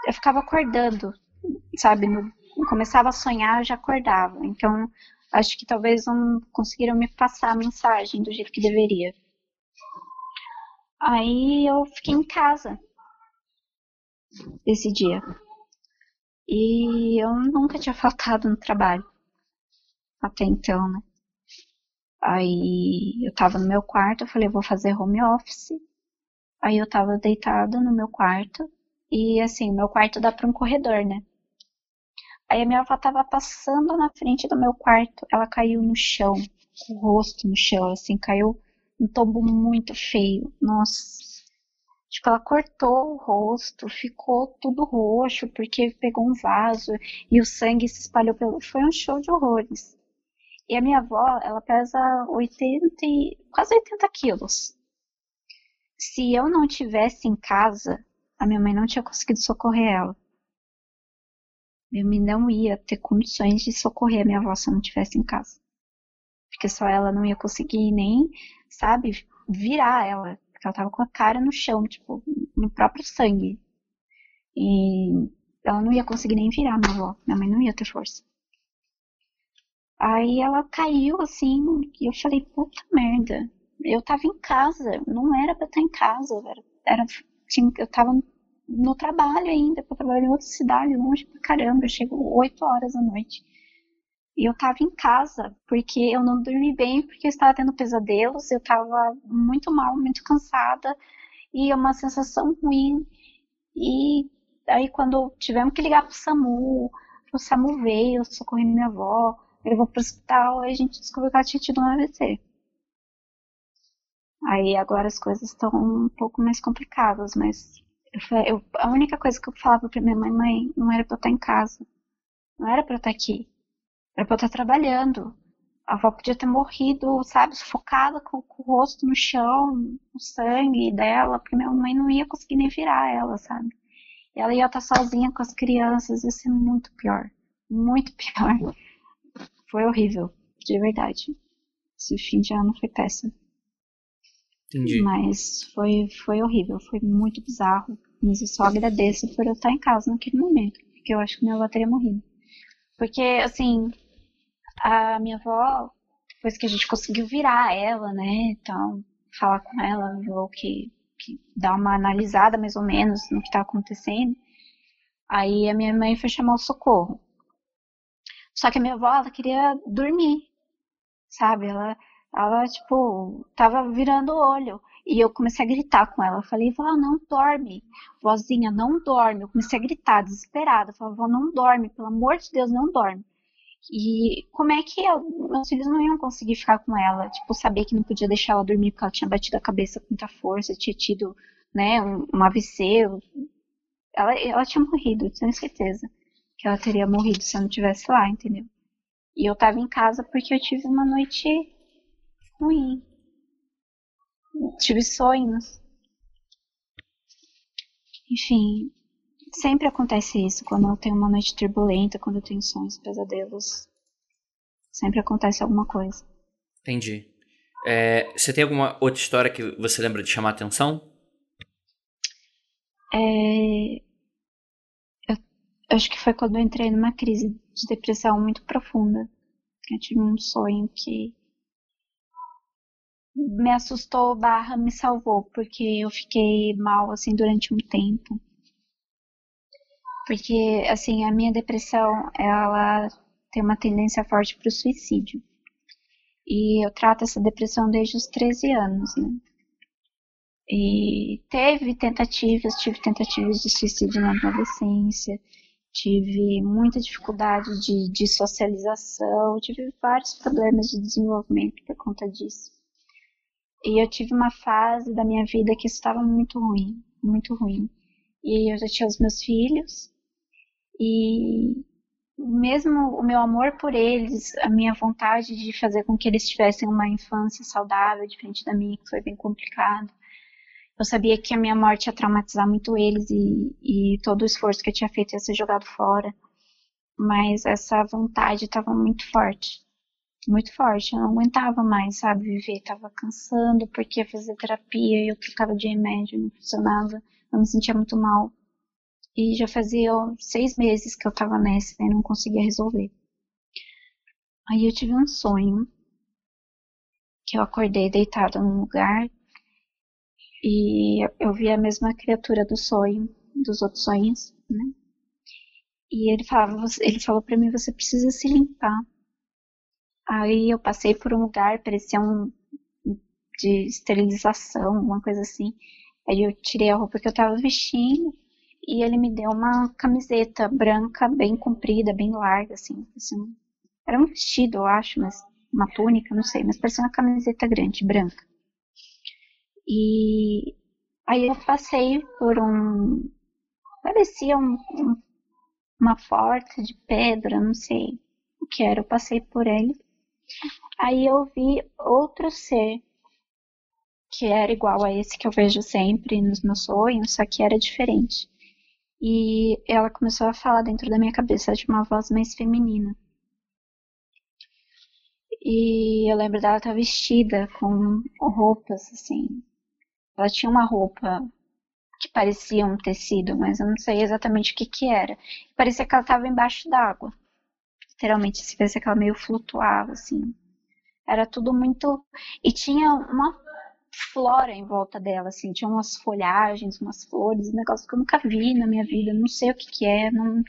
eu ficava acordando, sabe? No, começava a sonhar, eu já acordava. Então acho que talvez não conseguiram me passar a mensagem do jeito que deveria. Aí eu fiquei em casa esse dia. E eu nunca tinha [laughs] faltado no trabalho até então, né? Aí eu tava no meu quarto, eu falei, vou fazer home office. Aí eu tava deitada no meu quarto. E assim, meu quarto dá para um corredor, né? Aí a minha avó tava passando na frente do meu quarto. Ela caiu no chão, com o rosto no chão, assim, caiu um tombo muito feio. Nossa. Tipo, ela cortou o rosto, ficou tudo roxo, porque pegou um vaso e o sangue se espalhou pelo. Foi um show de horrores. E a minha avó, ela pesa 80, quase 80 quilos. Se eu não tivesse em casa, a minha mãe não tinha conseguido socorrer ela. Minha mãe não ia ter condições de socorrer a minha avó se eu não tivesse em casa. Porque só ela não ia conseguir nem, sabe, virar ela. Porque ela tava com a cara no chão, tipo, no próprio sangue. E ela não ia conseguir nem virar minha avó. Minha mãe não ia ter força. Aí ela caiu assim, e eu falei, puta merda. Eu tava em casa, não era pra estar em casa, era, tinha, eu tava no trabalho ainda, porque eu em outra cidade, longe pra caramba, eu chego 8 horas da noite. E eu tava em casa, porque eu não dormi bem, porque eu estava tendo pesadelos, eu tava muito mal, muito cansada, e uma sensação ruim. E aí quando tivemos que ligar pro SAMU, o SAMU veio, socorreu minha avó, levou pro hospital e a gente descobriu que ela tinha tido um AVC. Aí agora as coisas estão um pouco mais complicadas, mas eu, eu, a única coisa que eu falava pra minha mãe, mãe, não era pra eu estar em casa. Não era pra eu estar aqui. Era pra eu estar trabalhando. A avó podia ter morrido, sabe, sufocada com, com, o rosto no chão, o sangue dela, porque minha mãe não ia conseguir nem virar ela, sabe? E ela ia estar sozinha com as crianças, ia ser muito pior. Muito [laughs] pior. Foi horrível, de verdade. Esse fim de ano foi péssimo. Entendi. Mas foi, foi horrível, foi muito bizarro. Mas eu só agradeço por eu estar em casa naquele momento, porque eu acho que minha avó teria morrido. Porque, assim, a minha avó, depois que a gente conseguiu virar ela, né, então, falar com ela, viu que, que dar uma analisada mais ou menos no que tá acontecendo, aí a minha mãe foi chamar o socorro. Só que a minha avó, ela queria dormir, sabe? Ela, ela tipo, tava virando o olho. E eu comecei a gritar com ela. Eu falei, vó, não dorme. Vozinha, não dorme. Eu comecei a gritar, desesperada. Eu falei, vó, não dorme. Pelo amor de Deus, não dorme. E como é que eu, meus filhos não iam conseguir ficar com ela? Tipo, saber que não podia deixar ela dormir porque ela tinha batido a cabeça com muita força, tinha tido, né, um, um AVC. Ela, ela tinha morrido, tenho certeza que ela teria morrido se eu não estivesse lá, entendeu? E eu tava em casa porque eu tive uma noite ruim. Tive sonhos. Enfim, sempre acontece isso quando eu tenho uma noite turbulenta, quando eu tenho sonhos, pesadelos. Sempre acontece alguma coisa. Entendi. É, você tem alguma outra história que você lembra de chamar a atenção? É, acho que foi quando eu entrei numa crise de depressão muito profunda. Eu tive um sonho que me assustou barra me salvou, porque eu fiquei mal assim durante um tempo. Porque assim, a minha depressão, ela tem uma tendência forte para o suicídio. E eu trato essa depressão desde os 13 anos, né? E teve tentativas, tive tentativas de suicídio na adolescência, tive muita dificuldade de, de socialização, tive vários problemas de desenvolvimento por conta disso. E eu tive uma fase da minha vida que estava muito ruim, muito ruim. E eu já tinha os meus filhos. E mesmo o meu amor por eles, a minha vontade de fazer com que eles tivessem uma infância saudável, diferente da minha, que foi bem complicado. Eu sabia que a minha morte ia traumatizar muito eles e, e todo o esforço que eu tinha feito ia ser jogado fora. Mas essa vontade estava muito forte. Muito forte. Eu não aguentava mais, sabe, viver. Tava cansando porque ia fazer terapia e eu trocava de remédio, não funcionava. Eu me sentia muito mal. E já fazia seis meses que eu tava nessa e não conseguia resolver. Aí eu tive um sonho que eu acordei deitada num lugar e eu vi a mesma criatura do sonho, dos outros sonhos, né? E ele falava, ele falou para mim, você precisa se limpar. Aí eu passei por um lugar, parecia um de esterilização, uma coisa assim. Aí eu tirei a roupa que eu tava vestindo e ele me deu uma camiseta branca, bem comprida, bem larga, assim. assim era um vestido, eu acho, mas uma túnica, não sei, mas parecia uma camiseta grande, branca. E aí eu passei por um. parecia um, um, uma porta de pedra, não sei o que era. Eu passei por ele. Aí eu vi outro ser que era igual a esse que eu vejo sempre nos meus sonhos, só que era diferente. E ela começou a falar dentro da minha cabeça de uma voz mais feminina. E eu lembro dela estar tá vestida com roupas assim. Ela tinha uma roupa que parecia um tecido, mas eu não sei exatamente o que que era. Parecia que ela estava embaixo d'água. Literalmente, se parecia que ela meio flutuava assim. Era tudo muito e tinha uma flora em volta dela, assim, tinha umas folhagens, umas flores, um negócio que eu nunca vi na minha vida, não sei o que que é, não,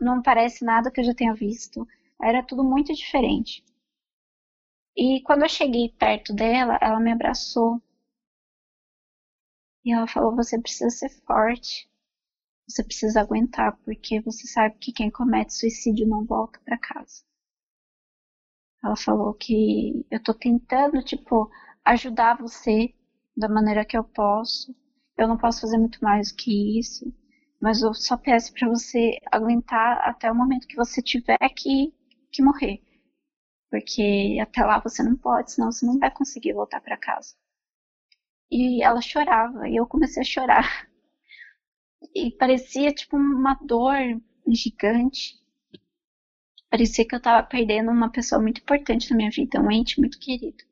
não parece nada que eu já tenha visto, era tudo muito diferente. E quando eu cheguei perto dela, ela me abraçou. E ela falou: Você precisa ser forte. Você precisa aguentar, porque você sabe que quem comete suicídio não volta para casa. Ela falou que eu tô tentando, tipo, ajudar você da maneira que eu posso. Eu não posso fazer muito mais do que isso, mas eu só peço para você aguentar até o momento que você tiver que, que morrer. Porque até lá você não pode, senão você não vai conseguir voltar para casa. E ela chorava, e eu comecei a chorar. E parecia tipo uma dor gigante. Parecia que eu tava perdendo uma pessoa muito importante na minha vida, um ente muito querido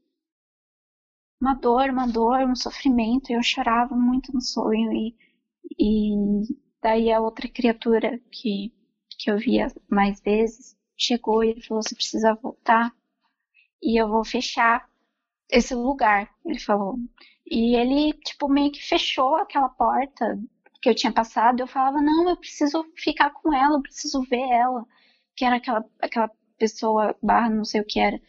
uma dor, uma dor, um sofrimento. E eu chorava muito no sonho. E, e daí a outra criatura que, que eu via mais vezes chegou e falou: Você precisa voltar e eu vou fechar esse lugar. Ele falou. E ele, tipo, meio que fechou aquela porta que eu tinha passado. Eu falava: Não, eu preciso ficar com ela, eu preciso ver ela. Que era aquela, aquela pessoa, barra, não sei o que era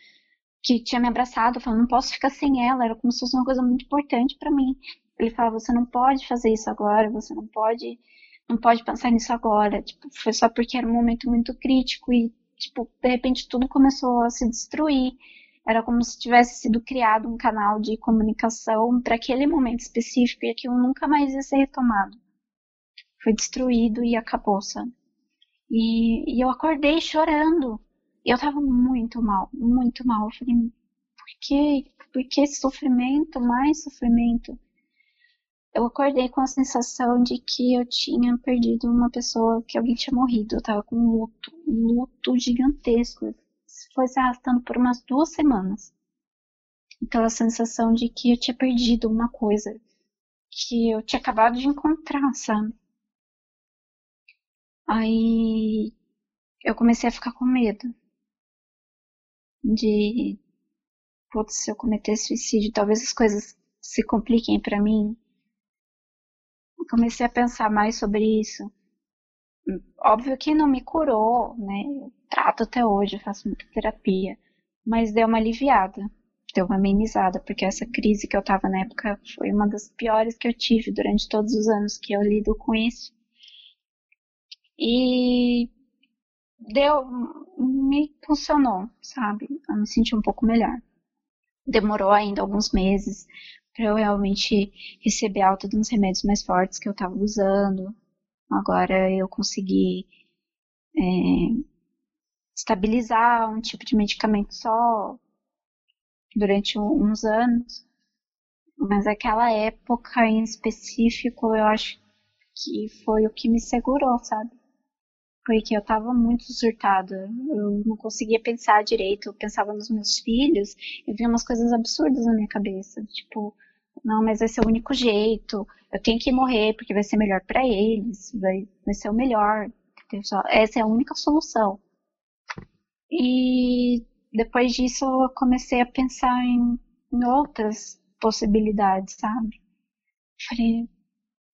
que tinha me abraçado, falando, não posso ficar sem ela, era como se fosse uma coisa muito importante para mim. Ele falava, você não pode fazer isso agora, você não pode, não pode pensar nisso agora. Tipo, foi só porque era um momento muito crítico e, tipo, de repente tudo começou a se destruir. Era como se tivesse sido criado um canal de comunicação para aquele momento específico e aquilo nunca mais ia ser retomado. Foi destruído e acabou, sabe? E, e eu acordei chorando eu tava muito mal, muito mal. Eu falei, por que, por que esse sofrimento, mais sofrimento? Eu acordei com a sensação de que eu tinha perdido uma pessoa, que alguém tinha morrido. Eu tava com um luto, um luto gigantesco. Foi se arrastando por umas duas semanas. Aquela sensação de que eu tinha perdido uma coisa que eu tinha acabado de encontrar, sabe? Aí eu comecei a ficar com medo de putz, se eu cometer suicídio, talvez as coisas se compliquem para mim. Comecei a pensar mais sobre isso. Óbvio que não me curou, né? Eu trato até hoje, eu faço muita terapia, mas deu uma aliviada, deu uma amenizada, porque essa crise que eu tava na época foi uma das piores que eu tive durante todos os anos que eu lido com isso. E deu, me funcionou, sabe? Eu me senti um pouco melhor. Demorou ainda alguns meses, para eu realmente receber alta de uns remédios mais fortes que eu estava usando. Agora eu consegui é, estabilizar um tipo de medicamento só durante uns anos. Mas aquela época em específico, eu acho que foi o que me segurou, sabe? Porque eu tava muito surtada. Eu não conseguia pensar direito. Eu pensava nos meus filhos e via umas coisas absurdas na minha cabeça. Tipo, não, mas vai ser o único jeito. Eu tenho que morrer porque vai ser melhor para eles. Vai, vai ser o melhor. Essa é a única solução. E depois disso eu comecei a pensar em, em outras possibilidades, sabe? Falei,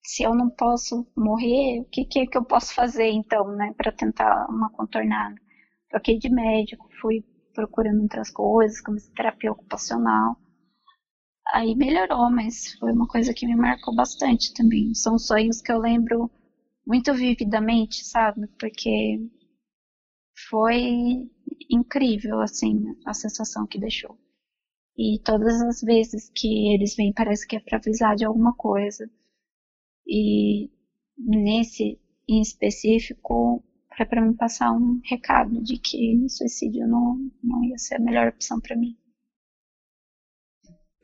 se eu não posso morrer, o que, que é que eu posso fazer então, né, para tentar uma contornada? Troquei de médico, fui procurando outras coisas, comecei terapia ocupacional. Aí melhorou, mas foi uma coisa que me marcou bastante também. São sonhos que eu lembro muito vividamente, sabe? Porque foi incrível, assim, a sensação que deixou. E todas as vezes que eles vêm, parece que é para avisar de alguma coisa. E nesse em específico, foi para me passar um recado de que o suicídio não, não ia ser a melhor opção para mim.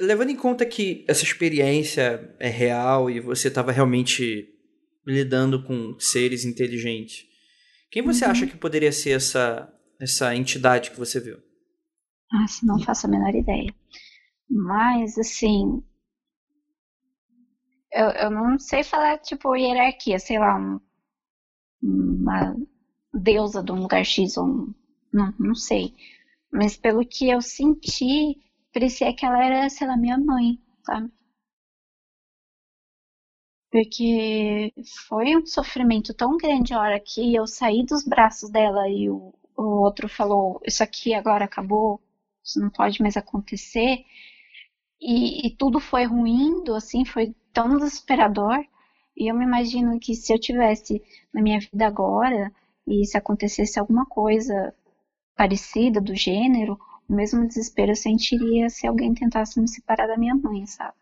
Levando em conta que essa experiência é real e você estava realmente lidando com seres inteligentes, quem você uhum. acha que poderia ser essa, essa entidade que você viu? Ah, não faço a menor ideia. Mas, assim. Eu, eu não sei falar, tipo, hierarquia, sei lá, um, uma deusa de um lugar X ou um, não, não sei. Mas pelo que eu senti, parecia que ela era, sei lá, minha mãe, sabe? Porque foi um sofrimento tão grande a hora que eu saí dos braços dela e o, o outro falou: Isso aqui agora acabou, isso não pode mais acontecer. E, e tudo foi ruindo, assim, foi tão desesperador. E eu me imagino que se eu tivesse na minha vida agora e se acontecesse alguma coisa parecida do gênero, o mesmo desespero eu sentiria se alguém tentasse me separar da minha mãe, sabe?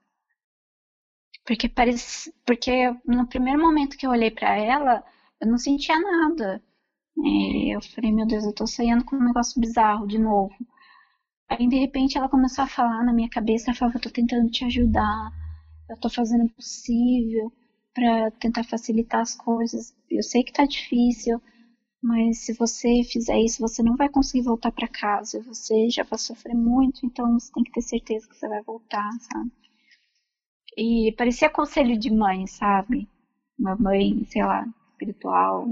Porque parece, porque no primeiro momento que eu olhei para ela, eu não sentia nada. É, eu falei, meu Deus, eu tô sonhando com um negócio bizarro de novo. Aí de repente ela começou a falar na minha cabeça, ela falava, eu tô tentando te ajudar, eu tô fazendo o possível para tentar facilitar as coisas. Eu sei que tá difícil, mas se você fizer isso, você não vai conseguir voltar para casa. Você já vai sofrer muito, então você tem que ter certeza que você vai voltar, sabe? E parecia conselho de mãe, sabe? Uma mãe, sei lá, espiritual.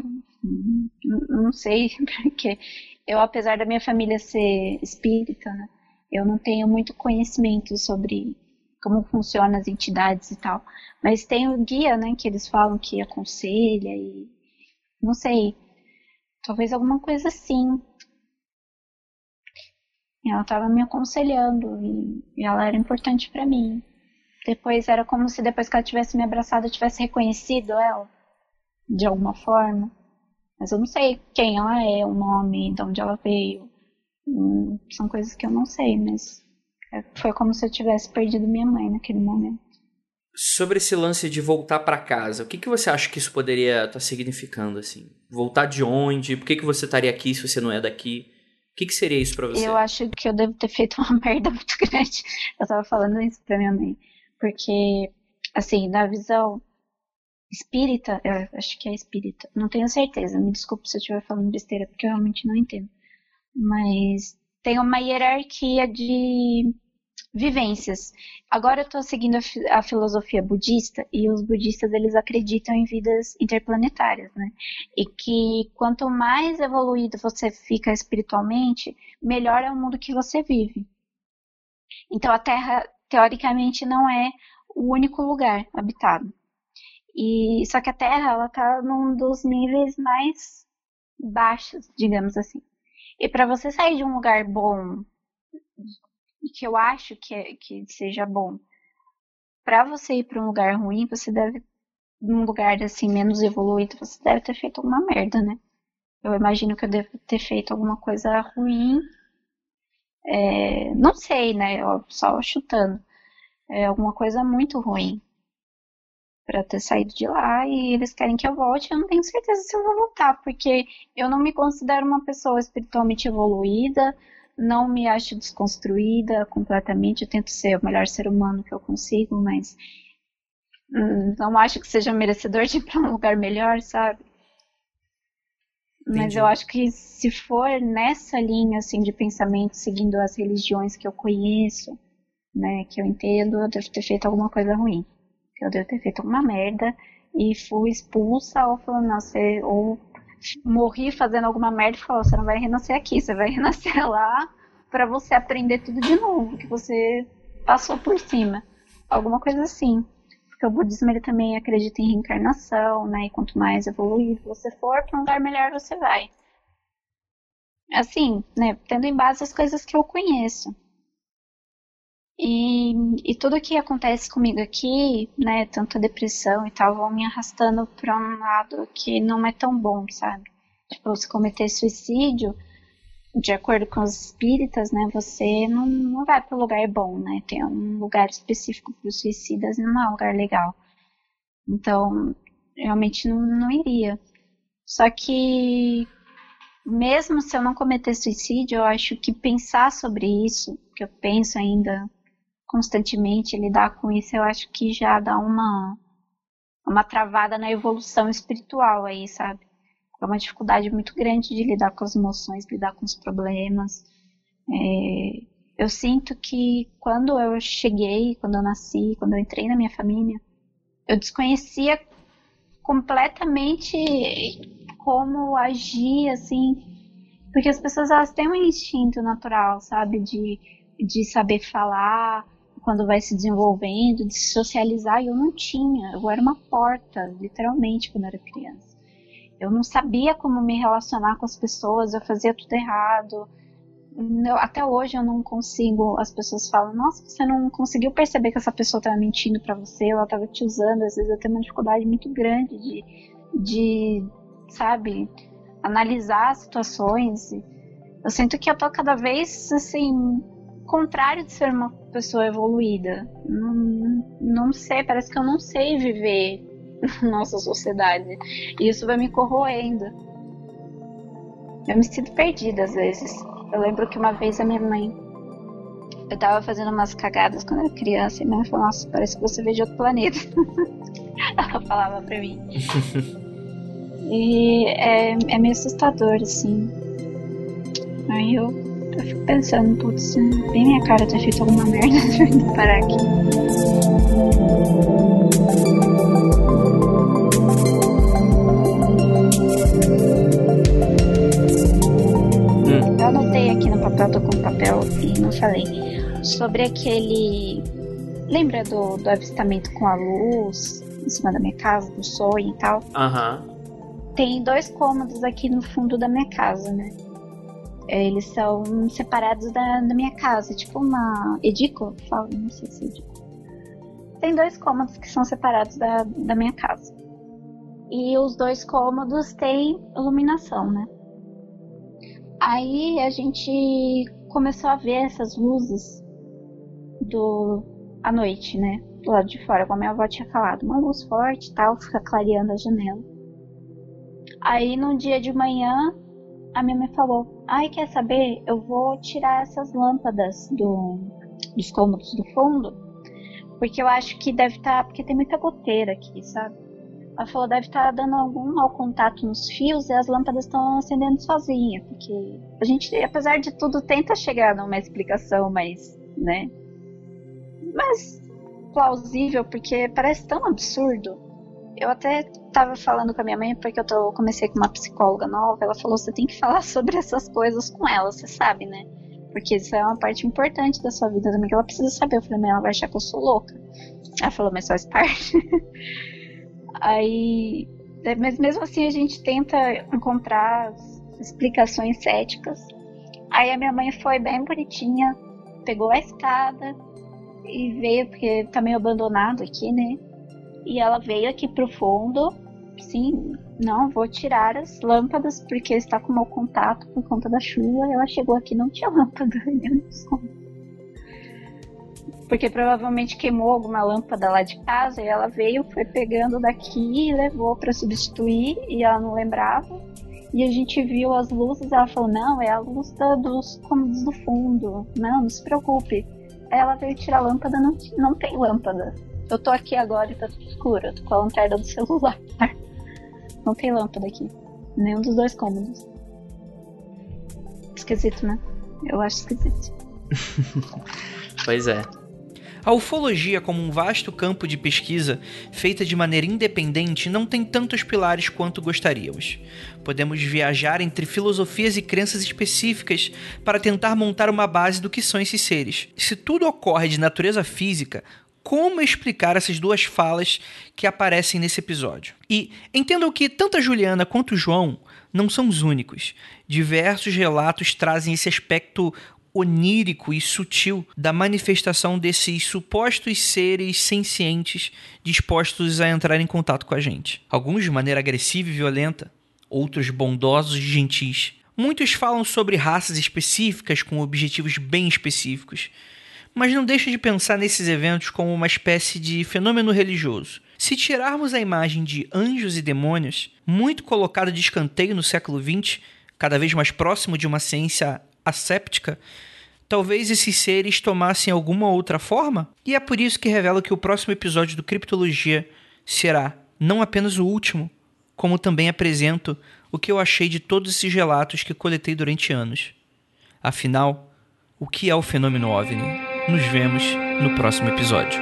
Não sei, [laughs] porque eu, apesar da minha família ser espírita, né, eu não tenho muito conhecimento sobre como funcionam as entidades e tal. Mas tem o guia, né, que eles falam que aconselha e. Não sei. Talvez alguma coisa assim. Ela estava me aconselhando e, e ela era importante para mim. Depois era como se depois que ela tivesse me abraçado eu tivesse reconhecido ela de alguma forma. Mas eu não sei quem ela é, o nome, de onde ela veio. Hum, são coisas que eu não sei, mas é, foi como se eu tivesse perdido minha mãe naquele momento. Sobre esse lance de voltar para casa, o que, que você acha que isso poderia estar tá significando assim? Voltar de onde? Por que, que você estaria aqui se você não é daqui? O que, que seria isso para você? Eu acho que eu devo ter feito uma [laughs] merda muito grande. Eu tava falando isso pra minha mãe. Porque, assim, na visão espírita, acho que é espírita, não tenho certeza, me desculpe se eu estiver falando besteira, porque eu realmente não entendo. Mas tem uma hierarquia de vivências. Agora eu estou seguindo a, a, filosofia budista e os budistas eles acreditam em vidas interplanetárias, né? E que quanto mais evoluído você fica espiritualmente, melhor é o mundo que você vive. Então a Terra teoricamente não é o único lugar habitado. E só que a Terra ela tá num dos níveis mais baixos, digamos assim. E para você sair de um lugar bom, que eu acho que, é, que seja bom, para você ir para um lugar ruim, você deve num lugar assim menos evoluído, você deve ter feito alguma merda, né? Eu imagino que eu devo ter feito alguma coisa ruim é, não sei, né? Só chutando. é alguma coisa muito ruim para ter saído de lá e eles querem que eu volte. Eu não tenho certeza se eu vou voltar, porque eu não me considero uma pessoa espiritualmente evoluída, não me acho desconstruída completamente. Eu tento ser o melhor ser humano que eu consigo, mas hum, não acho que seja merecedor de ir para um lugar melhor, sabe? Entendi. Mas eu acho que se for nessa linha assim de pensamento, seguindo as religiões que eu conheço, né, que eu entendo, eu devo ter feito alguma coisa ruim eu devo ter feito uma merda e fui expulsa ou falando, não, você, ou morri fazendo alguma merda e falou, você não vai renascer aqui, você vai [laughs] renascer lá para você aprender tudo de novo, que você passou por cima. Alguma coisa assim. Porque o budismo ele também acredita em reencarnação, né? E quanto mais evoluído você for, para um lugar melhor você vai. Assim, né? Tendo em base as coisas que eu conheço. E, e tudo que acontece comigo aqui, né, tanto a depressão e tal, vão me arrastando para um lado que não é tão bom, sabe? Tipo, se cometer suicídio, de acordo com os espíritas, né, você não, não vai para lugar bom, né? Tem um lugar específico para os suicidas não é um lugar legal. Então, realmente não, não iria. Só que, mesmo se eu não cometer suicídio, eu acho que pensar sobre isso, que eu penso ainda constantemente lidar com isso, eu acho que já dá uma, uma travada na evolução espiritual aí, sabe? É uma dificuldade muito grande de lidar com as emoções, lidar com os problemas. É, eu sinto que quando eu cheguei, quando eu nasci, quando eu entrei na minha família, eu desconhecia completamente como agir, assim, porque as pessoas elas têm um instinto natural, sabe, de, de saber falar, quando vai se desenvolvendo, de se socializar, eu não tinha. Eu era uma porta, literalmente, quando era criança. Eu não sabia como me relacionar com as pessoas, eu fazia tudo errado. Eu, até hoje eu não consigo. As pessoas falam: Nossa, você não conseguiu perceber que essa pessoa estava mentindo para você, ela estava te usando. Às vezes eu tenho uma dificuldade muito grande de, de sabe, analisar as situações. Eu sinto que eu tô cada vez assim contrário de ser uma pessoa evoluída. Não, não sei, parece que eu não sei viver na nossa sociedade. E isso vai me corroendo. Eu me sinto perdida às vezes. Eu lembro que uma vez a minha mãe. Eu tava fazendo umas cagadas quando era criança e minha mãe falou: Nossa, parece que você veio de outro planeta. [laughs] Ela falava pra mim. [laughs] e é, é meio assustador, assim. Aí eu eu fico pensando, putz, bem minha cara ter feito alguma merda [laughs] de parar aqui. Hum. Eu anotei aqui no papel, tô com papel e não falei. Sobre aquele. Lembra do, do avistamento com a luz em cima da minha casa, do sonho e tal? Aham. Tem dois cômodos aqui no fundo da minha casa, né? Eles são separados da, da minha casa, tipo uma edícula, fala, não sei se é. Tem dois cômodos que são separados da, da minha casa. E os dois cômodos têm iluminação, né? Aí a gente começou a ver essas luzes do à noite, né? Do lado de fora, como a minha avó tinha falado, uma luz forte e tal, fica clareando a janela. Aí no dia de manhã a minha mãe falou: Ai, quer saber? Eu vou tirar essas lâmpadas do, dos cômodos do fundo, porque eu acho que deve estar. Tá, porque tem muita goteira aqui, sabe? Ela falou: deve estar tá dando algum mau contato nos fios e as lâmpadas estão acendendo sozinha, porque a gente, apesar de tudo, tenta chegar numa explicação mais, né? Mas plausível, porque parece tão absurdo eu até tava falando com a minha mãe, porque eu tô, comecei com uma psicóloga nova, ela falou, você tem que falar [laughs] sobre essas coisas com ela, você sabe, né? Porque isso é uma parte importante da sua vida também, que ela precisa saber. Eu falei, mas ela vai achar que eu sou louca. Ela falou, mas faz parte. [laughs] Aí, é, mas mesmo assim a gente tenta encontrar explicações céticas. Aí a minha mãe foi bem bonitinha, pegou a escada e veio, porque tá meio abandonado aqui, né? E ela veio aqui pro fundo. Sim, não, vou tirar as lâmpadas porque está com mau contato por conta da chuva. Ela chegou aqui não tinha [laughs] lâmpada. Porque provavelmente queimou alguma lâmpada lá de casa e ela veio, foi pegando daqui e levou para substituir e ela não lembrava. E a gente viu as luzes, ela falou: Não, é a luz da, dos cômodos do fundo. Não, não se preocupe. Aí ela veio tirar a lâmpada, não, não tem lâmpada. Eu tô aqui agora e tá tudo escuro. Eu tô com a lanterna do celular. [laughs] Não tem lâmpada aqui. Nenhum dos dois cômodos. Esquisito, né? Eu acho esquisito. [laughs] pois é. A ufologia, como um vasto campo de pesquisa feita de maneira independente, não tem tantos pilares quanto gostaríamos. Podemos viajar entre filosofias e crenças específicas para tentar montar uma base do que são esses seres. Se tudo ocorre de natureza física, como explicar essas duas falas que aparecem nesse episódio. E entendam que tanto a Juliana quanto o João não são os únicos. Diversos relatos trazem esse aspecto onírico e sutil da manifestação desses supostos seres sencientes dispostos a entrar em contato com a gente. Alguns de maneira agressiva e violenta, outros bondosos e gentis. Muitos falam sobre raças específicas com objetivos bem específicos, mas não deixa de pensar nesses eventos como uma espécie de fenômeno religioso. Se tirarmos a imagem de anjos e demônios, muito colocado de escanteio no século XX, cada vez mais próximo de uma ciência asséptica, talvez esses seres tomassem alguma outra forma? E é por isso que revelo que o próximo episódio do Criptologia será não apenas o último, como também apresento o que eu achei de todos esses relatos que coletei durante anos. Afinal, o que é o fenômeno OVNI? Nos vemos no próximo episódio.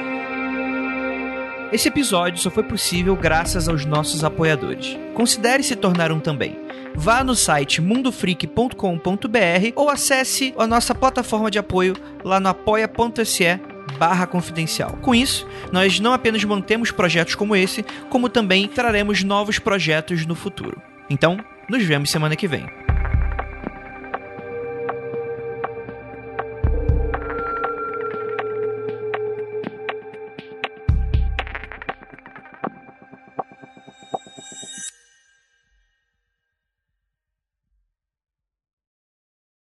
Esse episódio só foi possível graças aos nossos apoiadores. Considere se tornar um também vá no site mundofreak.com.br ou acesse a nossa plataforma de apoio lá no apoia.se barra confidencial. Com isso, nós não apenas mantemos projetos como esse, como também traremos novos projetos no futuro. Então, nos vemos semana que vem.